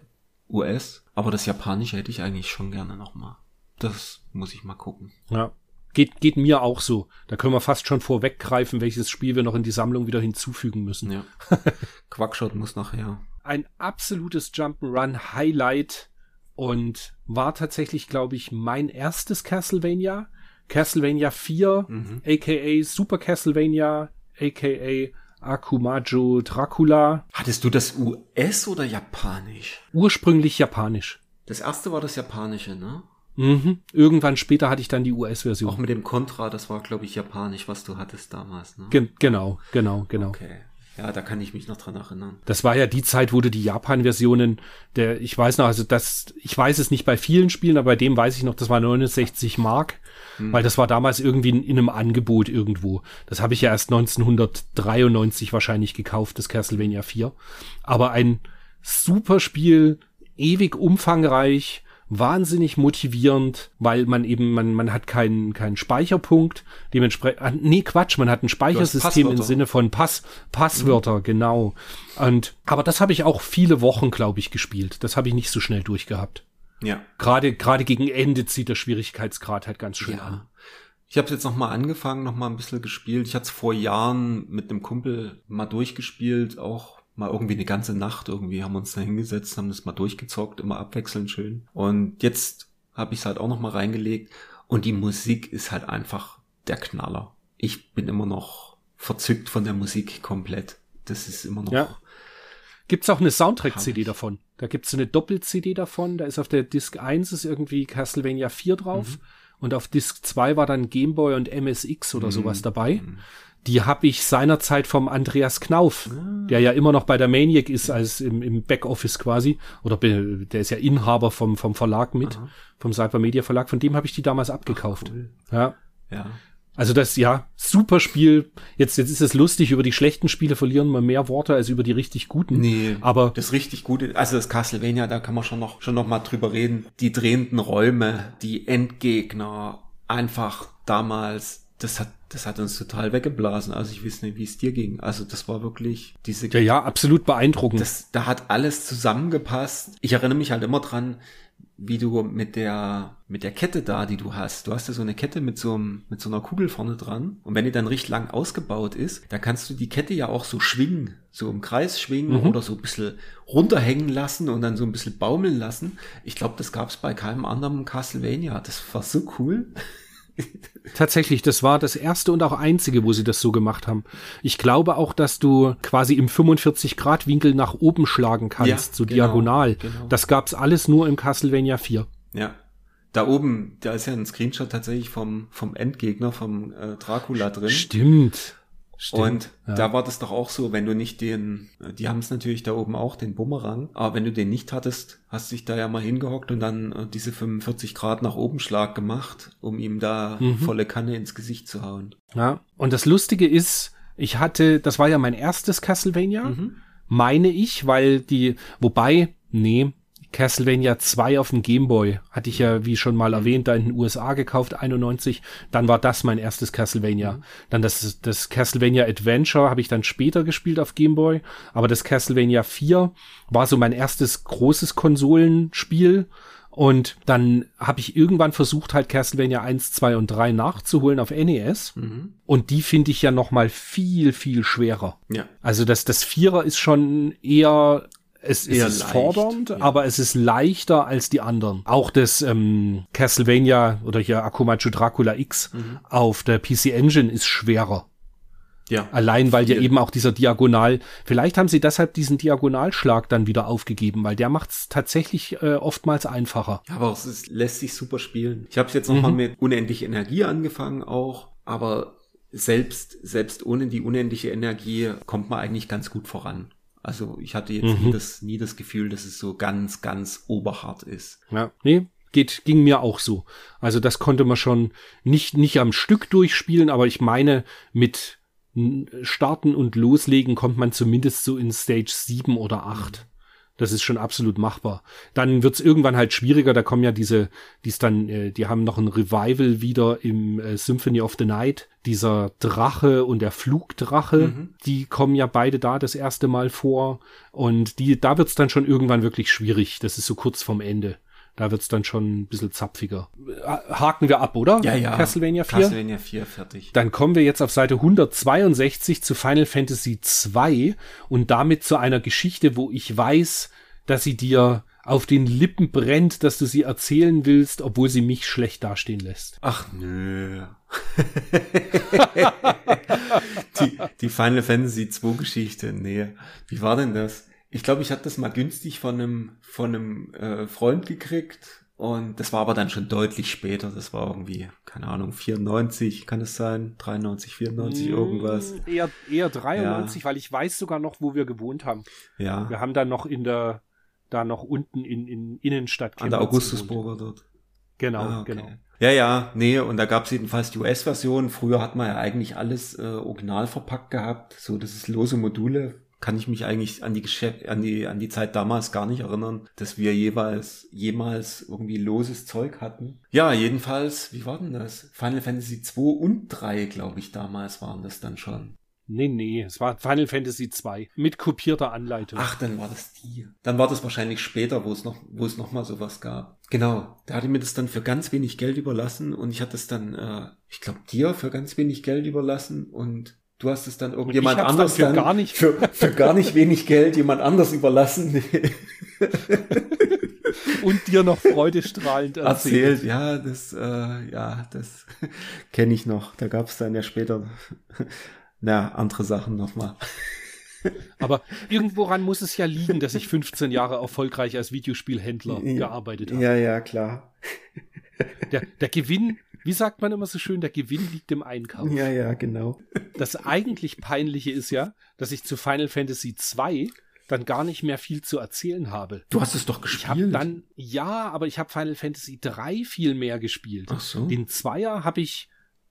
US. Aber das Japanische hätte ich eigentlich schon gerne nochmal. Das muss ich mal gucken. Ja. Geht, geht mir auch so. Da können wir fast schon vorweggreifen, welches Spiel wir noch in die Sammlung wieder hinzufügen müssen. Ja. *laughs* Quackshot muss nachher. Ein absolutes Jump'n'Run Highlight und war tatsächlich, glaube ich, mein erstes Castlevania. Castlevania 4, mhm. aka Super Castlevania, aka Akumajo Dracula. Hattest du das US oder Japanisch? Ursprünglich Japanisch. Das erste war das Japanische, ne? Mhm. Irgendwann später hatte ich dann die US-Version. Auch mit dem Contra, das war, glaube ich, japanisch, was du hattest damals. Ne? Gen genau, genau, genau. Okay. Ja, da kann ich mich noch dran erinnern. Das war ja die Zeit, wo du die Japan-Versionen, der, ich weiß noch, also das, ich weiß es nicht bei vielen Spielen, aber bei dem weiß ich noch, das war 69 Mark, hm. weil das war damals irgendwie in, in einem Angebot irgendwo. Das habe ich ja erst 1993 wahrscheinlich gekauft, das Castlevania 4. Aber ein super Spiel, ewig umfangreich, wahnsinnig motivierend, weil man eben, man, man hat keinen, keinen Speicherpunkt, dementsprechend, ah, nee, Quatsch, man hat ein Speichersystem im Sinne von Pass, Passwörter, mhm. genau. Und, aber das habe ich auch viele Wochen, glaube ich, gespielt. Das habe ich nicht so schnell durchgehabt. Ja. Gerade, gerade gegen Ende zieht der Schwierigkeitsgrad halt ganz schön ja. an. Ich habe jetzt noch mal angefangen, noch mal ein bisschen gespielt. Ich hatte es vor Jahren mit einem Kumpel mal durchgespielt, auch mal irgendwie eine ganze Nacht irgendwie haben wir uns da hingesetzt, haben das mal durchgezockt, immer abwechselnd schön. Und jetzt habe ich es halt auch noch mal reingelegt und die Musik ist halt einfach der Knaller. Ich bin immer noch verzückt von der Musik komplett. Das ist immer noch. Ja. Gibt's auch eine Soundtrack-CD davon? Da gibt's eine Doppel-CD davon. Da ist auf der Disc 1 ist irgendwie Castlevania 4 drauf. Mhm. Und auf Disc 2 war dann Gameboy und MSX oder mhm. sowas dabei. Mhm die habe ich seinerzeit vom Andreas Knauf, der ja immer noch bei der Maniac ist, als im, im Backoffice quasi, oder der ist ja Inhaber vom, vom Verlag mit, Aha. vom Cybermedia Verlag, von dem habe ich die damals abgekauft. Ach, cool. Ja. Ja. Also das, ja, super Spiel. Jetzt, jetzt ist es lustig, über die schlechten Spiele verlieren wir mehr Worte als über die richtig guten. Nee, aber das richtig gute, also das Castlevania, da kann man schon noch, schon noch mal drüber reden. Die drehenden Räume, die Endgegner, einfach damals, das hat Das hat uns total weggeblasen. Also ich weiß nicht, wie es dir ging. Also das war wirklich diese. Ja, ja, absolut beeindruckend. Das, da hat alles zusammengepasst. Ich erinnere mich halt immer dran, wie du mit der, mit der Kette da, die du hast. Du hast ja so eine Kette mit so, einem, mit so einer Kugel vorne dran. Und wenn die dann richtig lang ausgebaut ist, da kannst du die Kette ja auch so schwingen, so im Kreis schwingen mhm. oder so ein bisschen runterhängen lassen und dann so ein bisschen baumeln lassen. Ich glaube, das gab es bei keinem anderen Castlevania. Das war so cool. Tatsächlich, das war das erste und auch einzige, wo sie das so gemacht haben. Ich glaube auch, dass du quasi im 45-Grad-Winkel nach oben schlagen kannst, ja, so genau, diagonal. Genau. Das gab's alles nur im Castlevania 4. Ja. Da oben, da ist ja ein Screenshot tatsächlich vom, vom Endgegner, vom äh, Dracula drin. Stimmt. Stimmt, und ja. da war das doch auch so, wenn du nicht den, die haben es natürlich da oben auch, den Bumerang, aber wenn du den nicht hattest, hast du dich da ja mal hingehockt und dann äh, diese 45 Grad nach oben Schlag gemacht, um ihm da mhm. volle Kanne ins Gesicht zu hauen. Ja, und das Lustige ist, ich hatte, das war ja mein erstes Castlevania, mhm. meine ich, weil die, wobei, nee, Castlevania 2 auf dem Gameboy. Hatte ich ja, wie schon mal erwähnt, da in den USA gekauft, 91. Dann war das mein erstes Castlevania. Mhm. Dann das, das Castlevania Adventure habe ich dann später gespielt auf Gameboy. Aber das Castlevania 4 war so mein erstes großes Konsolenspiel. Und dann habe ich irgendwann versucht, halt Castlevania 1, 2 und 3 nachzuholen auf NES. Mhm. Und die finde ich ja noch mal viel, viel schwerer. Ja. Also das, das Vierer ist schon eher es ist leicht, fordernd, ja. aber es ist leichter als die anderen. Auch das ähm, Castlevania oder hier Akumachu Dracula X mhm. auf der PC Engine ist schwerer. Ja. Allein, weil viel. ja eben auch dieser Diagonal, vielleicht haben sie deshalb diesen Diagonalschlag dann wieder aufgegeben, weil der macht es tatsächlich äh, oftmals einfacher. Ja, aber es ist, lässt sich super spielen. Ich habe jetzt nochmal mhm. mit unendlich Energie angefangen auch, aber selbst, selbst ohne die unendliche Energie kommt man eigentlich ganz gut voran. Also ich hatte jetzt mhm. nie, das, nie das Gefühl, dass es so ganz, ganz oberhart ist. Ja, nee, geht, ging mir auch so. Also das konnte man schon nicht, nicht am Stück durchspielen, aber ich meine, mit Starten und Loslegen kommt man zumindest so in Stage 7 oder 8. Das ist schon absolut machbar. Dann wird's irgendwann halt schwieriger. Da kommen ja diese, die ist dann, äh, die haben noch ein Revival wieder im äh, Symphony of the Night. Dieser Drache und der Flugdrache, mhm. die kommen ja beide da das erste Mal vor. Und die, da wird's dann schon irgendwann wirklich schwierig. Das ist so kurz vorm Ende. Da wird's dann schon ein bisschen zapfiger. Haken wir ab, oder? Ja, ja. Castlevania 4? Castlevania 4, fertig. Dann kommen wir jetzt auf Seite 162 zu Final Fantasy 2 und damit zu einer Geschichte, wo ich weiß, dass sie dir auf den Lippen brennt, dass du sie erzählen willst, obwohl sie mich schlecht dastehen lässt. Ach nö. *laughs* die, die Final Fantasy 2 Geschichte, nee. Wie war denn das? Ich glaube, ich hatte das mal günstig von einem, von einem äh, Freund gekriegt. Und das war aber dann schon deutlich später. Das war irgendwie, keine Ahnung, 94 kann es sein, 93, 94 mm, irgendwas. Eher, eher 93, ja. weil ich weiß sogar noch, wo wir gewohnt haben. Ja. Wir haben dann noch in der, da noch unten in, in Innenstadt. An der Augustusburger dort. Genau, ah, okay. genau. Ja, ja, nee, und da gab es jedenfalls die US-Version. Früher hat man ja eigentlich alles äh, original verpackt gehabt. So, das ist lose Module kann ich mich eigentlich an die Geschäft, an die, an die Zeit damals gar nicht erinnern, dass wir jeweils, jemals irgendwie loses Zeug hatten. Ja, jedenfalls, wie war denn das? Final Fantasy 2 und 3, glaube ich, damals waren das dann schon. Nee, nee, es war Final Fantasy 2 mit kopierter Anleitung. Ach, dann war das die. Dann war das wahrscheinlich später, wo es noch, wo es noch mal sowas gab. Genau, da hatte mir das dann für ganz wenig Geld überlassen und ich hatte es dann, äh, ich glaube, dir für ganz wenig Geld überlassen und Du hast es dann irgendjemand anders dann für, dann gar nicht. Für, für gar nicht wenig Geld jemand anders überlassen. *laughs* *laughs* Und dir noch freudestrahlend erzählt. erzählt. Ja, das, äh, ja, das *laughs* kenne ich noch. Da gab es dann ja später na, andere Sachen nochmal. Aber irgendworan muss es ja liegen, dass ich 15 Jahre erfolgreich als Videospielhändler gearbeitet habe. Ja, ja, klar. Der, der Gewinn wie sagt man immer so schön, der Gewinn liegt im Einkauf. Ja, ja, genau. Das eigentlich Peinliche ist ja, dass ich zu Final Fantasy 2 dann gar nicht mehr viel zu erzählen habe. Du hast es doch gespielt. Ich habe dann, ja, aber ich habe Final Fantasy 3 viel mehr gespielt. Ach so. Den Zweier habe ich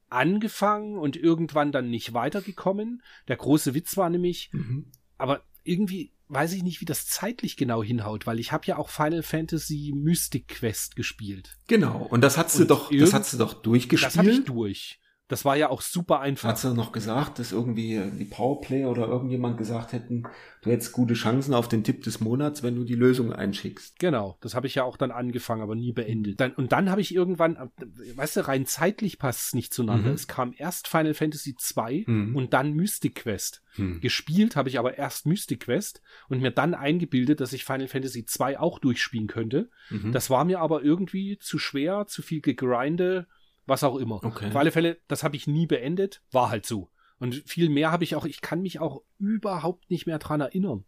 angefangen und irgendwann dann nicht weitergekommen. Der große Witz war nämlich, mhm. aber irgendwie weiß ich nicht, wie das zeitlich genau hinhaut, weil ich habe ja auch Final Fantasy Mystic Quest gespielt. Genau, und das hast du doch, das hast du doch durchgespielt. Das habe ich durch. Das war ja auch super einfach. Hat sie noch gesagt, dass irgendwie die Powerplay oder irgendjemand gesagt hätten, du hättest gute Chancen auf den Tipp des Monats, wenn du die Lösung einschickst. Genau, das habe ich ja auch dann angefangen, aber nie beendet. Dann, und dann habe ich irgendwann, weißt du, rein zeitlich passt es nicht zueinander. Mhm. Es kam erst Final Fantasy 2 mhm. und dann Mystic Quest. Mhm. Gespielt habe ich aber erst Mystic Quest und mir dann eingebildet, dass ich Final Fantasy 2 auch durchspielen könnte. Mhm. Das war mir aber irgendwie zu schwer, zu viel gegrinde was auch immer. Okay. Auf alle Fälle, das habe ich nie beendet, war halt so. Und viel mehr habe ich auch, ich kann mich auch überhaupt nicht mehr dran erinnern,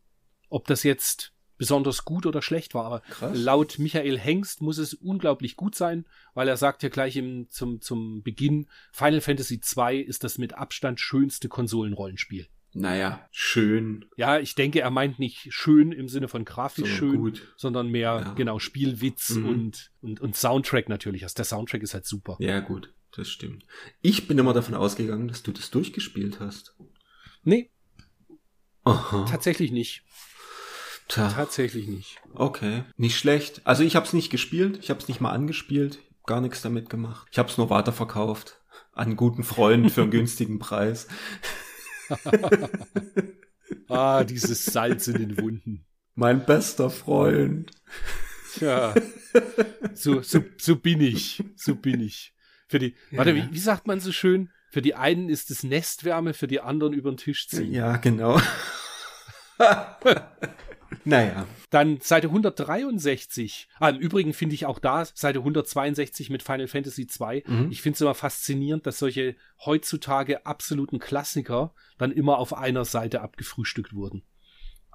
ob das jetzt besonders gut oder schlecht war. Aber Krass. laut Michael Hengst muss es unglaublich gut sein, weil er sagt ja gleich im, zum, zum Beginn, Final Fantasy II ist das mit Abstand schönste Konsolenrollenspiel. Naja, schön. Ja, ich denke, er meint nicht schön im Sinne von grafisch so, schön, gut. sondern mehr, ja. genau, Spielwitz mhm. und, und, und Soundtrack natürlich. Also der Soundtrack ist halt super. Ja, gut, das stimmt. Ich bin immer davon ausgegangen, dass du das durchgespielt hast. Nee. Aha. Tatsächlich nicht. Tja. Tatsächlich nicht. Okay, nicht schlecht. Also ich habe es nicht gespielt, ich habe es nicht mal angespielt, gar nichts damit gemacht. Ich habe es nur weiterverkauft an einen guten Freund für einen *laughs* günstigen Preis. *laughs* ah, dieses Salz in den Wunden. Mein bester Freund. Tja, so, so, so bin ich. So bin ich. Für die, ja. warte, wie, wie sagt man so schön? Für die einen ist es Nestwärme, für die anderen über den Tisch ziehen. Ja, genau. *laughs* naja. Dann Seite 163. Ah, im Übrigen finde ich auch da Seite 162 mit Final Fantasy 2. Mhm. Ich finde es immer faszinierend, dass solche heutzutage absoluten Klassiker dann immer auf einer Seite abgefrühstückt wurden.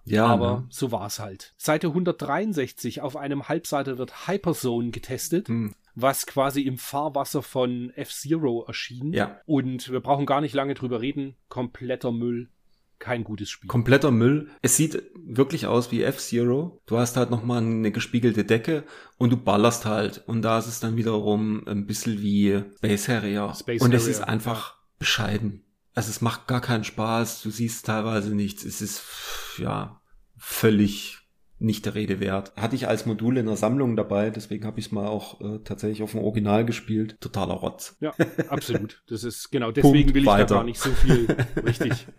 Ja, aber ne? so war es halt. Seite 163 auf einem Halbseite wird Hyperzone getestet. Mhm was quasi im Fahrwasser von F-Zero erschien. Ja. Und wir brauchen gar nicht lange drüber reden. Kompletter Müll kein gutes Spiel. Kompletter Müll. Es sieht wirklich aus wie F-Zero. Du hast halt nochmal eine gespiegelte Decke und du ballerst halt. Und da ist es dann wiederum ein bisschen wie Space Harrier. Space und es ist einfach bescheiden. Also es macht gar keinen Spaß. Du siehst teilweise nichts. Es ist, ja, völlig nicht der Rede wert. Hatte ich als Modul in der Sammlung dabei, deswegen habe ich es mal auch äh, tatsächlich auf dem Original gespielt. Totaler Rotz. Ja, *laughs* absolut. Das ist genau deswegen Punkt will ich weiter. da gar nicht so viel. Richtig. *laughs*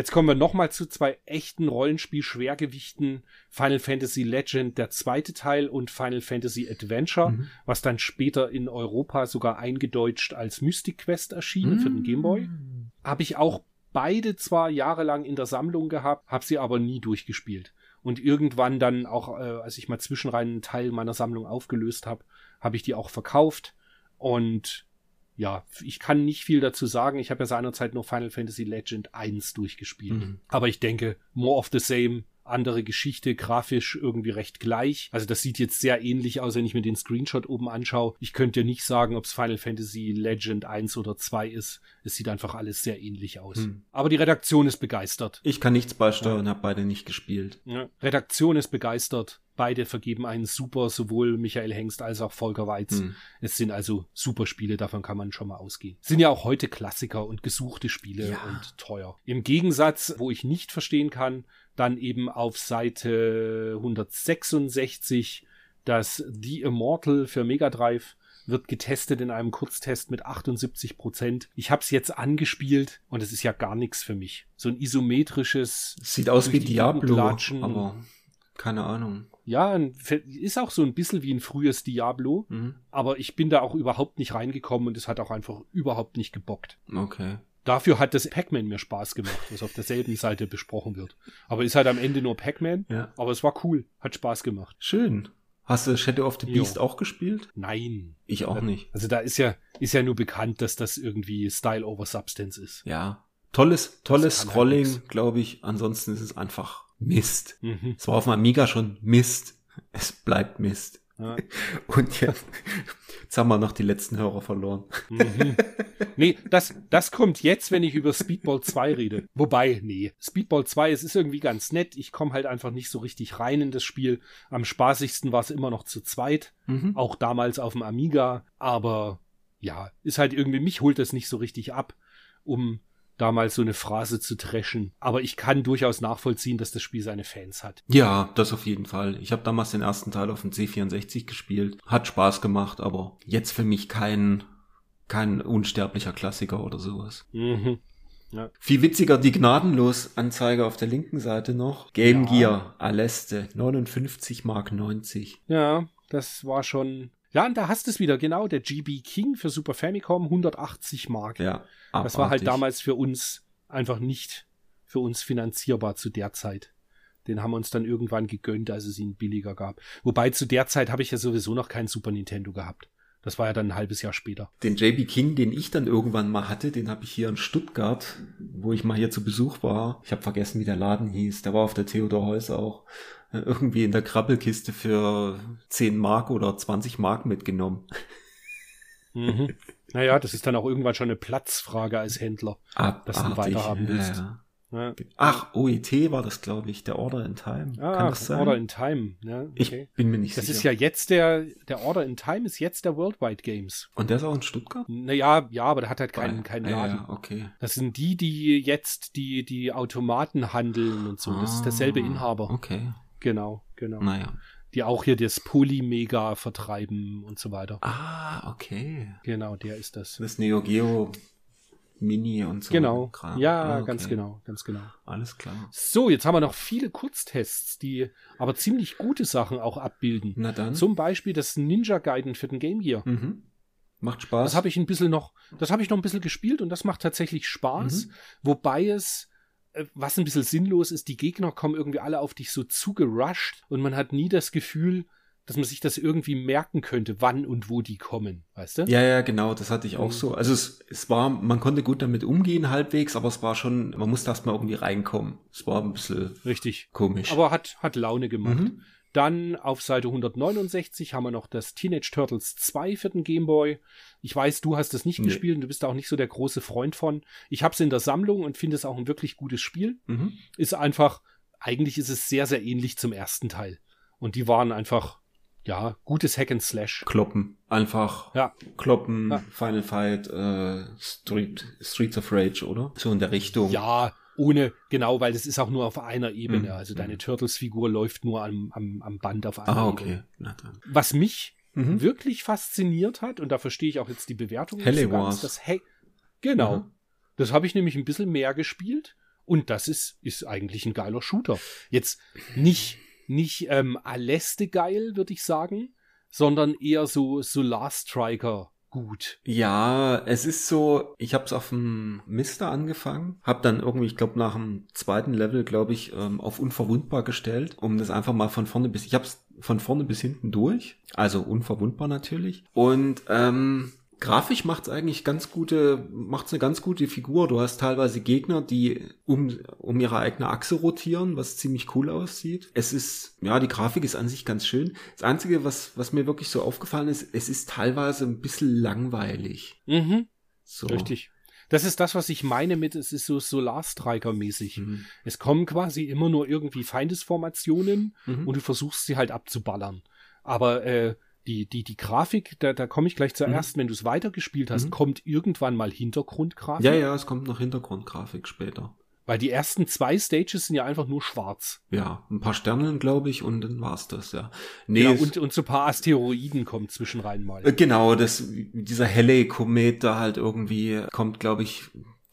Jetzt kommen wir nochmal zu zwei echten Rollenspiel-Schwergewichten. Final Fantasy Legend, der zweite Teil und Final Fantasy Adventure, mhm. was dann später in Europa sogar eingedeutscht als Mystic Quest erschien mhm. für den Gameboy. Habe ich auch beide zwar jahrelang in der Sammlung gehabt, habe sie aber nie durchgespielt. Und irgendwann dann auch, äh, als ich mal zwischenrein einen Teil meiner Sammlung aufgelöst habe, habe ich die auch verkauft. Und ja, ich kann nicht viel dazu sagen. Ich habe ja seinerzeit nur Final Fantasy Legend 1 durchgespielt. Mhm. Aber ich denke, more of the same andere Geschichte, grafisch irgendwie recht gleich. Also das sieht jetzt sehr ähnlich aus, wenn ich mir den Screenshot oben anschaue. Ich könnte nicht sagen, ob es Final Fantasy Legend 1 oder 2 ist. Es sieht einfach alles sehr ähnlich aus. Hm. Aber die Redaktion ist begeistert. Ich kann nichts beisteuern, ja. habe beide nicht gespielt. Ja. Redaktion ist begeistert. Beide vergeben einen super, sowohl Michael Hengst als auch Volker Weiz. Hm. Es sind also super Spiele, davon kann man schon mal ausgehen. Sind ja auch heute Klassiker und gesuchte Spiele ja. und teuer. Im Gegensatz, wo ich nicht verstehen kann, dann eben auf Seite 166 das The Immortal für Mega Drive wird getestet in einem Kurztest mit 78 Prozent. Ich habe es jetzt angespielt und es ist ja gar nichts für mich. So ein isometrisches. Sieht aus wie Diablo, aber keine Ahnung. Ja, ist auch so ein bisschen wie ein frühes Diablo, mhm. aber ich bin da auch überhaupt nicht reingekommen und es hat auch einfach überhaupt nicht gebockt. Okay. Dafür hat das Pac-Man mir Spaß gemacht, was auf derselben Seite besprochen wird. Aber ist halt am Ende nur Pac-Man. Ja. Aber es war cool, hat Spaß gemacht. Schön. Hast du Shadow of the Beast jo. auch gespielt? Nein. Ich auch nicht. Also da ist ja, ist ja nur bekannt, dass das irgendwie Style over Substance ist. Ja. Tolles, tolles halt Scrolling, glaube ich. Ansonsten ist es einfach Mist. Mhm. Es war auf dem Amiga schon Mist. Es bleibt Mist. Ja. *laughs* Und jetzt, jetzt haben wir noch die letzten Hörer verloren. Mhm. Nee, das, das kommt jetzt, wenn ich über Speedball 2 rede. Wobei, nee, Speedball 2, es ist irgendwie ganz nett. Ich komme halt einfach nicht so richtig rein in das Spiel. Am spaßigsten war es immer noch zu zweit. Mhm. Auch damals auf dem Amiga. Aber ja, ist halt irgendwie, mich holt das nicht so richtig ab, um da mal so eine Phrase zu trashen. Aber ich kann durchaus nachvollziehen, dass das Spiel seine Fans hat. Ja, das auf jeden Fall. Ich habe damals den ersten Teil auf dem C64 gespielt. Hat Spaß gemacht, aber jetzt für mich kein kein unsterblicher Klassiker oder sowas. Mhm. Ja. Viel witziger die Gnadenlos-Anzeige auf der linken Seite noch. Game ja. Gear, Aleste, 59 Mark 90. Ja, das war schon. Ja, und da hast du es wieder, genau, der GB King für Super Famicom, 180 Mark. Ja. Abartig. Das war halt damals für uns einfach nicht für uns finanzierbar zu der Zeit. Den haben wir uns dann irgendwann gegönnt, als es ihn billiger gab. Wobei zu der Zeit habe ich ja sowieso noch kein Super Nintendo gehabt. Das war ja dann ein halbes Jahr später. Den JB King, den ich dann irgendwann mal hatte, den habe ich hier in Stuttgart, wo ich mal hier zu Besuch war. Ich habe vergessen, wie der Laden hieß. Der war auf der Theodor Heuss auch. Irgendwie in der Krabbelkiste für 10 Mark oder 20 Mark mitgenommen. Mhm. Naja, das ist dann auch irgendwann schon eine Platzfrage als Händler, Abartig. dass du weiterhaben willst. Ja, ja. Ja. Ach, OET war das, glaube ich, der Order in Time. Ah, Kann das sein? Order in Time. Ja, okay. Ich bin mir nicht das sicher. Das ist ja jetzt der, der Order in Time ist jetzt der Worldwide Games. Und der ist auch in Stuttgart? Naja, ja, aber der hat halt keinen, keinen Laden. Ja, okay. Das sind die, die jetzt die, die Automaten handeln und so. Das ist derselbe ah, Inhaber. Okay. Genau, genau. Naja. Die auch hier das Polymega vertreiben und so weiter. Ah, okay. Genau, der ist das. Das Neo Geo Mini und so. Genau. Kram. Ja, ah, okay. ganz genau, ganz genau. Alles klar. So, jetzt haben wir noch viele Kurztests, die aber ziemlich gute Sachen auch abbilden. Na dann. Zum Beispiel das Ninja Gaiden für den Game Gear. Mhm. Macht Spaß. Das habe ich ein bisschen noch, das habe ich noch ein bisschen gespielt und das macht tatsächlich Spaß. Mhm. Wobei es was ein bisschen sinnlos ist, die Gegner kommen irgendwie alle auf dich so zugerusht und man hat nie das Gefühl, dass man sich das irgendwie merken könnte, wann und wo die kommen, weißt du? Ja, ja, genau, das hatte ich auch mhm. so. Also es, es war, man konnte gut damit umgehen halbwegs, aber es war schon, man musste erst mal irgendwie reinkommen. Es war ein bisschen richtig komisch. Aber hat, hat Laune gemacht. Mhm. Dann auf Seite 169 haben wir noch das Teenage Turtles 2 für den Game Boy. Ich weiß, du hast es nicht nee. gespielt und du bist da auch nicht so der große Freund von. Ich habe es in der Sammlung und finde es auch ein wirklich gutes Spiel. Mhm. Ist einfach, eigentlich ist es sehr, sehr ähnlich zum ersten Teil. Und die waren einfach ja, gutes Hack and Slash. Kloppen. Einfach ja. kloppen, ja. Final Fight, äh, Street, Streets of Rage, oder? So in der Richtung. Ja, ohne, genau, weil das ist auch nur auf einer Ebene. Mhm. Also deine. Turtles-Figur läuft nur am, am, am Band auf einer ah, okay. Ebene. Was mich mhm. wirklich fasziniert hat, und da verstehe ich auch jetzt die Bewertung Helle nicht so ganz, das hey, genau. Mhm. Das habe ich nämlich ein bisschen mehr gespielt. Und das ist, ist eigentlich ein geiler Shooter. Jetzt nicht nicht ähm, Aleste geil, würde ich sagen, sondern eher so Solar Striker gut. Ja, es ist so, ich habe es auf dem Mister angefangen, habe dann irgendwie, ich glaube nach dem zweiten Level, glaube ich, ähm, auf unverwundbar gestellt, um das einfach mal von vorne bis, ich habe es von vorne bis hinten durch, also unverwundbar natürlich. Und ähm, Grafisch macht's eigentlich ganz gute, macht's eine ganz gute Figur. Du hast teilweise Gegner, die um, um ihre eigene Achse rotieren, was ziemlich cool aussieht. Es ist, ja, die Grafik ist an sich ganz schön. Das Einzige, was, was mir wirklich so aufgefallen ist, es ist teilweise ein bisschen langweilig. Mhm. So. Richtig. Das ist das, was ich meine mit, es ist so Solarstriker-mäßig. Mhm. Es kommen quasi immer nur irgendwie Feindesformationen mhm. und du versuchst sie halt abzuballern. Aber äh, die, die, die Grafik, da, da komme ich gleich zuerst, mhm. wenn du es weitergespielt hast, mhm. kommt irgendwann mal Hintergrundgrafik. Ja, ja, es kommt noch Hintergrundgrafik später. Weil die ersten zwei Stages sind ja einfach nur schwarz. Ja, ein paar Sterne, glaube ich, und dann war's das, ja. Nee, genau, und, und so ein paar Asteroiden kommen zwischen rein mal. Äh, genau, das, dieser helle Komet da halt irgendwie kommt, glaube ich,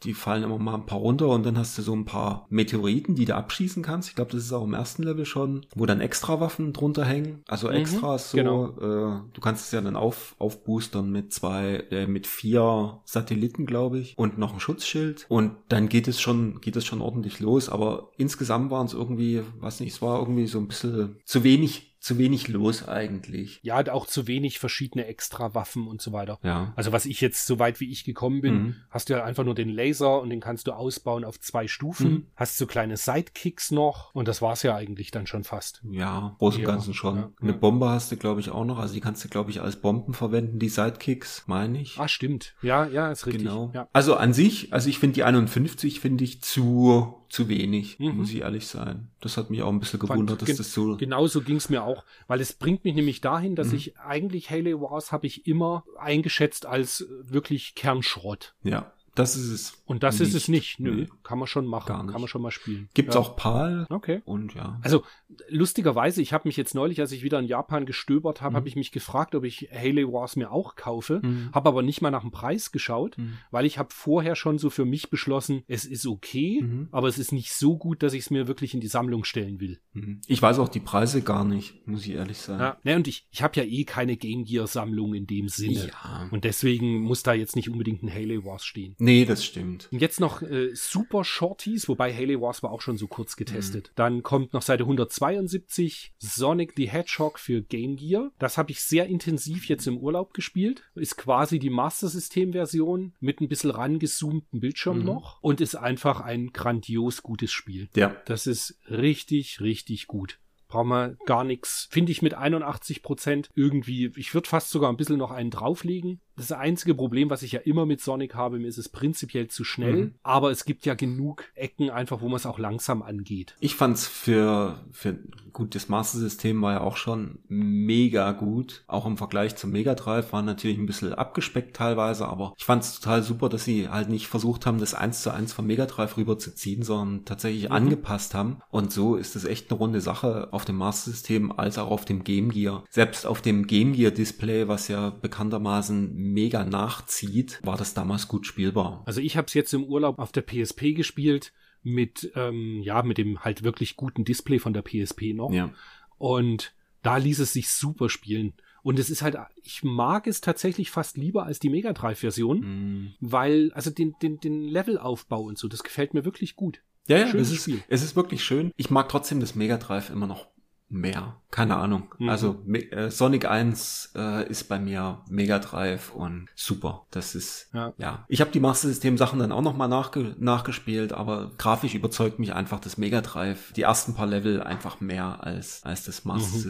die fallen immer mal ein paar runter und dann hast du so ein paar Meteoriten, die du abschießen kannst. Ich glaube, das ist auch im ersten Level schon, wo dann extra Waffen drunter hängen. Also mhm, Extras so. Genau. Äh, du kannst es ja dann auf, aufboostern mit zwei, äh, mit vier Satelliten, glaube ich, und noch ein Schutzschild. Und dann geht es schon, geht es schon ordentlich los. Aber insgesamt waren es irgendwie, weiß nicht, es war irgendwie so ein bisschen zu wenig zu wenig los eigentlich. Ja, auch zu wenig verschiedene Extra-Waffen und so weiter. Ja. Also was ich jetzt, soweit wie ich gekommen bin, mhm. hast du ja einfach nur den Laser und den kannst du ausbauen auf zwei Stufen. Mhm. Hast so kleine Sidekicks noch und das war's ja eigentlich dann schon fast. Ja, groß und Ganzen schon. Ja, Eine ja. Bombe hast du, glaube ich, auch noch. Also die kannst du, glaube ich, als Bomben verwenden, die Sidekicks, meine ich. Ah, stimmt. Ja, ja, ist richtig. Genau. Ja. Also an sich, also ich finde die 51 finde ich zu zu wenig, mhm. muss ich ehrlich sein. Das hat mich auch ein bisschen gewundert, Fand, dass das so. Genauso ging es mir auch, weil es bringt mich nämlich dahin, dass mhm. ich eigentlich Halo Wars habe ich immer eingeschätzt als wirklich Kernschrott. Ja. Das ist es. Und das nicht. ist es nicht. Nö, nee. kann man schon machen. Gar nicht. Kann man schon mal spielen. Gibt's ja. auch PAL. Okay. Und ja. Also lustigerweise, ich habe mich jetzt neulich, als ich wieder in Japan gestöbert habe, mhm. habe ich mich gefragt, ob ich Haley Wars mir auch kaufe. Mhm. Habe aber nicht mal nach dem Preis geschaut, mhm. weil ich habe vorher schon so für mich beschlossen, es ist okay, mhm. aber es ist nicht so gut, dass ich es mir wirklich in die Sammlung stellen will. Mhm. Ich weiß auch die Preise gar nicht, muss ich ehrlich sagen. Ja, ne, und ich, ich habe ja eh keine Game Gear Sammlung in dem Sinne. Ja. Und deswegen muss da jetzt nicht unbedingt ein Haley Wars stehen. Nee, das stimmt. Und jetzt noch äh, Super Shorties, wobei Haley Wars war auch schon so kurz getestet. Mhm. Dann kommt noch Seite 172 Sonic the Hedgehog für Game Gear. Das habe ich sehr intensiv jetzt im Urlaub gespielt. Ist quasi die Master System Version mit ein bisschen rangezoomten Bildschirm mhm. noch und ist einfach ein grandios gutes Spiel. Ja. Das ist richtig, richtig gut brauchen wir gar nichts. Finde ich mit 81 Prozent irgendwie, ich würde fast sogar ein bisschen noch einen drauflegen das einzige Problem, was ich ja immer mit Sonic habe, mir ist es prinzipiell zu schnell, mhm. aber es gibt ja genug Ecken einfach, wo man es auch langsam angeht. Ich fand's für, für gut, das Master System war ja auch schon mega gut. Auch im Vergleich zum Mega Drive war natürlich ein bisschen abgespeckt teilweise, aber ich fand's total super, dass sie halt nicht versucht haben, das eins zu eins vom Mega Drive rüberzuziehen, sondern tatsächlich mhm. angepasst haben. Und so ist es echt eine runde Sache auf dem Master System als auch auf dem Game Gear. Selbst auf dem Game Gear Display, was ja bekanntermaßen mega nachzieht, war das damals gut spielbar. Also ich habe es jetzt im Urlaub auf der PSP gespielt mit ähm, ja mit dem halt wirklich guten Display von der PSP noch. Ja. Und da ließ es sich super spielen. Und es ist halt, ich mag es tatsächlich fast lieber als die Mega Drive-Version, mm. weil, also den, den, den Levelaufbau und so, das gefällt mir wirklich gut. Ja, ja, es ist, es ist wirklich schön. Ich mag trotzdem das Mega Drive immer noch mehr. Keine Ahnung. Mhm. Also äh, Sonic 1 äh, ist bei mir Mega Drive und super. Das ist ja. ja. Ich habe die Master System Sachen dann auch noch mal nachge nachgespielt, aber grafisch überzeugt mich einfach das Mega Drive. Die ersten paar Level einfach mehr als als das Master mhm.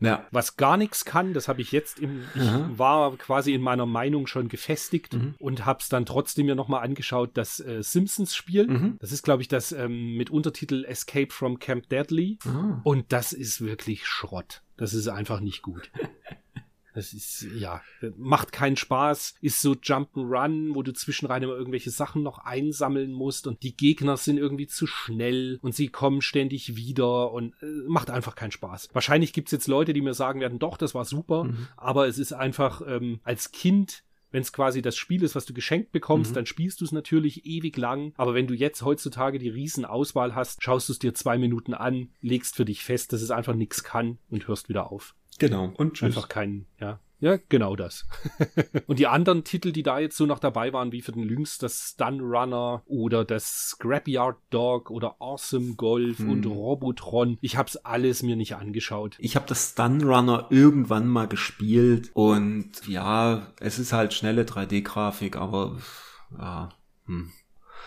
Ja. Was gar nichts kann, das habe ich jetzt im, ich mhm. war quasi in meiner Meinung schon gefestigt mhm. und habe es dann trotzdem mir nochmal angeschaut, das äh, Simpsons-Spiel. Mhm. Das ist, glaube ich, das ähm, mit Untertitel Escape from Camp Deadly. Ah. Und das ist wirklich Schrott. Das ist einfach nicht gut. *laughs* Das ist, ja, macht keinen Spaß, ist so Jump'n'Run, wo du zwischenrein immer irgendwelche Sachen noch einsammeln musst und die Gegner sind irgendwie zu schnell und sie kommen ständig wieder und äh, macht einfach keinen Spaß. Wahrscheinlich gibt's jetzt Leute, die mir sagen werden, doch, das war super, mhm. aber es ist einfach ähm, als Kind wenn es quasi das Spiel ist, was du geschenkt bekommst, mhm. dann spielst du es natürlich ewig lang. Aber wenn du jetzt heutzutage die Riesenauswahl hast, schaust du es dir zwei Minuten an, legst für dich fest, dass es einfach nichts kann und hörst wieder auf. Genau. Und tschüss. Einfach kein, ja. Ja, genau das. *laughs* und die anderen Titel, die da jetzt so noch dabei waren, wie für den Lynx, das Stun Runner oder das Scrapyard Dog oder Awesome Golf hm. und Robotron, ich hab's alles mir nicht angeschaut. Ich habe das Stun Runner irgendwann mal gespielt und ja, es ist halt schnelle 3D-Grafik, aber ja, hm.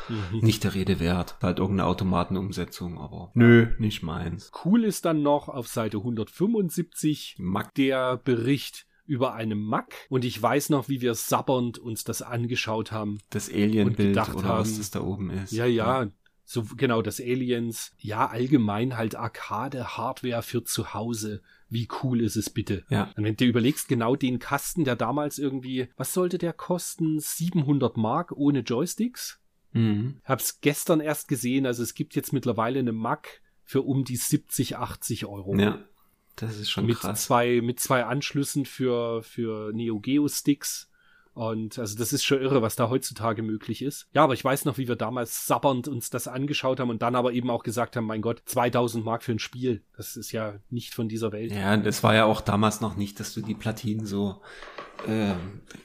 Mhm. *laughs* Nicht der Rede wert. Halt irgendeine Automatenumsetzung, aber nö, nicht meins. Cool ist dann noch auf Seite 175 Mac. der Bericht über eine Mac und ich weiß noch, wie wir sabbernd uns das angeschaut haben. Das Alien-Bild oder haben, was das da oben ist. Ja, ja, so genau das Aliens. Ja, allgemein halt Arcade-Hardware für zu Hause. Wie cool ist es bitte? Ja. Und wenn du überlegst, genau den Kasten, der damals irgendwie, was sollte der kosten? 700 Mark ohne Joysticks? Mhm. Hab's gestern erst gesehen, also es gibt jetzt mittlerweile eine Mac für um die 70, 80 Euro. Ja, das ist schon mit krass. Zwei, mit zwei Anschlüssen für, für Neo Geo Sticks. Und also das ist schon irre, was da heutzutage möglich ist. Ja, aber ich weiß noch, wie wir damals sabbernd uns das angeschaut haben und dann aber eben auch gesagt haben, mein Gott, 2000 Mark für ein Spiel. Das ist ja nicht von dieser Welt. Ja, das war ja auch damals noch nicht, dass du die Platinen so äh,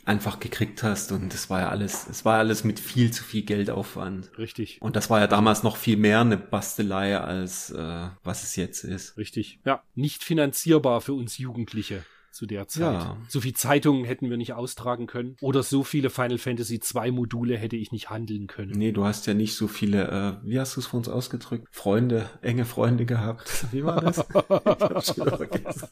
einfach gekriegt hast und es war ja alles, es war alles mit viel zu viel Geldaufwand. Richtig. Und das war ja damals noch viel mehr eine Bastelei als äh, was es jetzt ist. Richtig. Ja, nicht finanzierbar für uns Jugendliche zu der Zeit. Ja. So viel Zeitungen hätten wir nicht austragen können. Oder so viele Final Fantasy 2 Module hätte ich nicht handeln können. Nee, du hast ja nicht so viele, äh, wie hast du es für uns ausgedrückt? Freunde, enge Freunde gehabt. Wie war das? *laughs* ich hab's schon vergessen.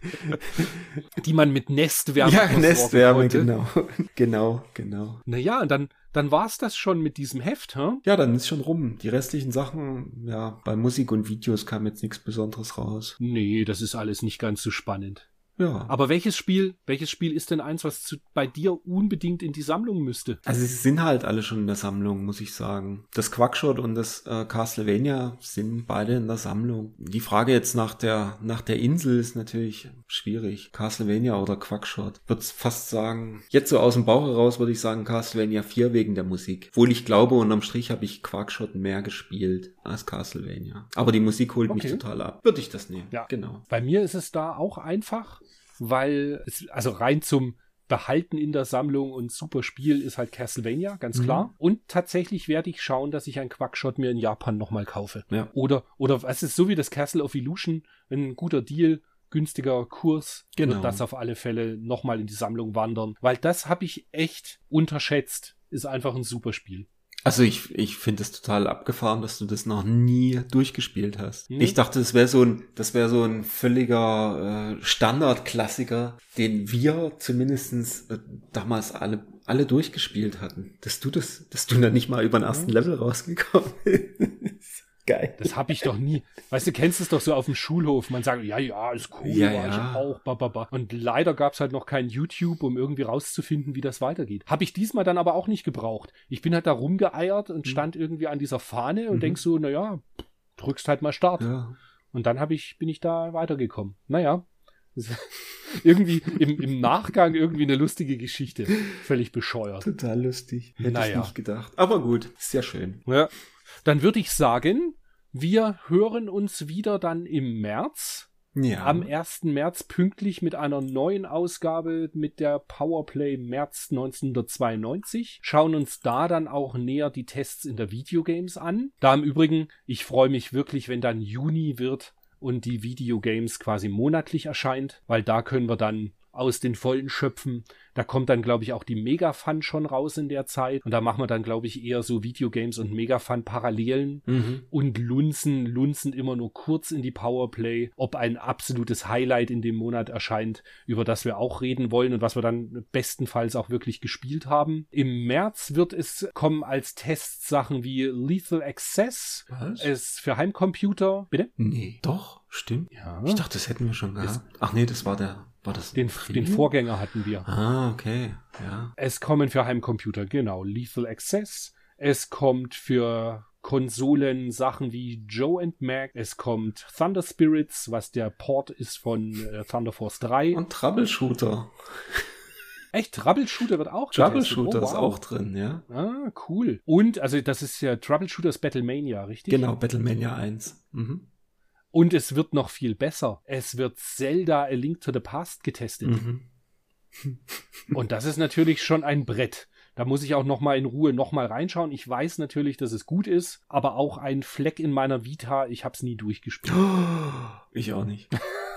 *laughs* Die man mit Nestwärme Ja, Nestwärme, konnte. *laughs* genau. Genau, genau. Naja, und dann dann war's das schon mit diesem Heft, hm? Ja, dann ist schon rum. Die restlichen Sachen, ja, bei Musik und Videos kam jetzt nichts Besonderes raus. Nee, das ist alles nicht ganz so spannend. Ja. Aber welches Spiel, welches Spiel ist denn eins, was zu, bei dir unbedingt in die Sammlung müsste? Also sie sind halt alle schon in der Sammlung, muss ich sagen. Das Quackshot und das äh, Castlevania sind beide in der Sammlung. Die Frage jetzt nach der nach der Insel ist natürlich schwierig. Castlevania oder Quackshot. Würde fast sagen, jetzt so aus dem Bauch heraus würde ich sagen Castlevania 4 wegen der Musik. Obwohl ich glaube, unterm Strich habe ich Quackshot mehr gespielt als Castlevania. Aber die Musik holt okay. mich total ab. Würde ich das nehmen. Ja, genau. Bei mir ist es da auch einfach weil es, also rein zum Behalten in der Sammlung und super Spiel ist halt Castlevania, ganz mhm. klar. Und tatsächlich werde ich schauen, dass ich ein Quackshot mir in Japan nochmal kaufe. Ja. Oder, oder es ist so wie das Castle of Illusion, ein guter Deal, günstiger Kurs, genau. wird das auf alle Fälle nochmal in die Sammlung wandern. Weil das habe ich echt unterschätzt. Ist einfach ein super Spiel. Also ich, ich finde es total abgefahren, dass du das noch nie durchgespielt hast. Mhm. Ich dachte, das wäre so ein, das wäre so ein völliger äh, Standardklassiker, den wir zumindestens äh, damals alle alle durchgespielt hatten. Dass du das, dass du da nicht mal über den ersten Level rausgekommen *laughs* bist. Geil. Das habe ich doch nie. Weißt du, kennst es doch so auf dem Schulhof. Man sagt, ja, ja, ist cool, ja, ja. ich auch, bababa. Und leider gab es halt noch kein YouTube, um irgendwie rauszufinden, wie das weitergeht. Habe ich diesmal dann aber auch nicht gebraucht. Ich bin halt da rumgeeiert und mhm. stand irgendwie an dieser Fahne und mhm. denk so, naja, drückst halt mal Start. Ja. Und dann hab ich, bin ich da weitergekommen. Naja, *laughs* irgendwie im, im Nachgang irgendwie eine lustige Geschichte. Völlig bescheuert. Total lustig. Hätte naja. ich nicht gedacht. Aber gut, sehr schön. Ja. Dann würde ich sagen, wir hören uns wieder dann im März. Ja. Am 1. März pünktlich mit einer neuen Ausgabe mit der Powerplay März 1992. Schauen uns da dann auch näher die Tests in der Videogames an. Da im Übrigen, ich freue mich wirklich, wenn dann Juni wird und die Videogames quasi monatlich erscheint, weil da können wir dann aus den Vollen schöpfen. Da kommt dann, glaube ich, auch die Mega-Fun schon raus in der Zeit. Und da machen wir dann, glaube ich, eher so Videogames und Mega-Fun Parallelen mhm. und lunzen, lunzen immer nur kurz in die Powerplay, ob ein absolutes Highlight in dem Monat erscheint, über das wir auch reden wollen und was wir dann bestenfalls auch wirklich gespielt haben. Im März wird es kommen als Tests Sachen wie Lethal Access. Was? Es für Heimcomputer. Bitte? Nee, doch, stimmt. Ja. Ich dachte, das hätten wir schon gehabt. Ach nee, das war der war das den, den Vorgänger hatten wir. Ah, okay. Ja. Es kommen für Heimcomputer, genau. Lethal Access. Es kommt für Konsolen Sachen wie Joe and Mac. Es kommt Thunder Spirits, was der Port ist von äh, Thunder Force 3. Und Troubleshooter. Echt? Troubleshooter wird auch Troubleshooter oh, wow. ist auch drin, ja. Ah, cool. Und, also das ist ja Troubleshooters Battlemania, richtig? Genau, Battlemania 1. Mhm. Und es wird noch viel besser. Es wird Zelda A Link to the Past getestet. Mhm. Und das ist natürlich schon ein Brett. Da muss ich auch noch mal in Ruhe noch mal reinschauen. Ich weiß natürlich, dass es gut ist, aber auch ein Fleck in meiner Vita. Ich habe es nie durchgespielt. *gasps* Ich auch nicht.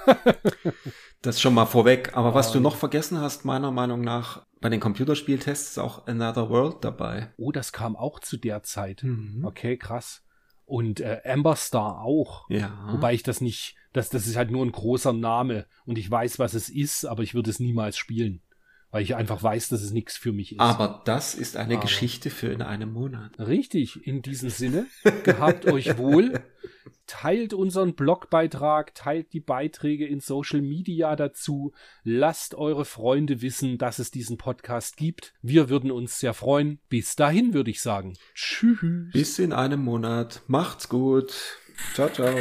*laughs* das schon mal vorweg. Aber was du noch vergessen hast, meiner Meinung nach, bei den Computerspieltests ist auch Another World dabei. Oh, das kam auch zu der Zeit. Mhm. Okay, krass und äh, Amber Star auch. Ja. Wobei ich das nicht, das, das ist halt nur ein großer Name und ich weiß, was es ist, aber ich würde es niemals spielen. Weil ich einfach weiß, dass es nichts für mich ist. Aber das ist eine aber Geschichte für in einem Monat. Richtig, in diesem Sinne. Gehabt euch wohl. Teilt unseren Blogbeitrag, teilt die Beiträge in Social Media dazu. Lasst eure Freunde wissen, dass es diesen Podcast gibt. Wir würden uns sehr freuen. Bis dahin würde ich sagen. Tschüss. Bis in einem Monat. Macht's gut. Ciao, ciao.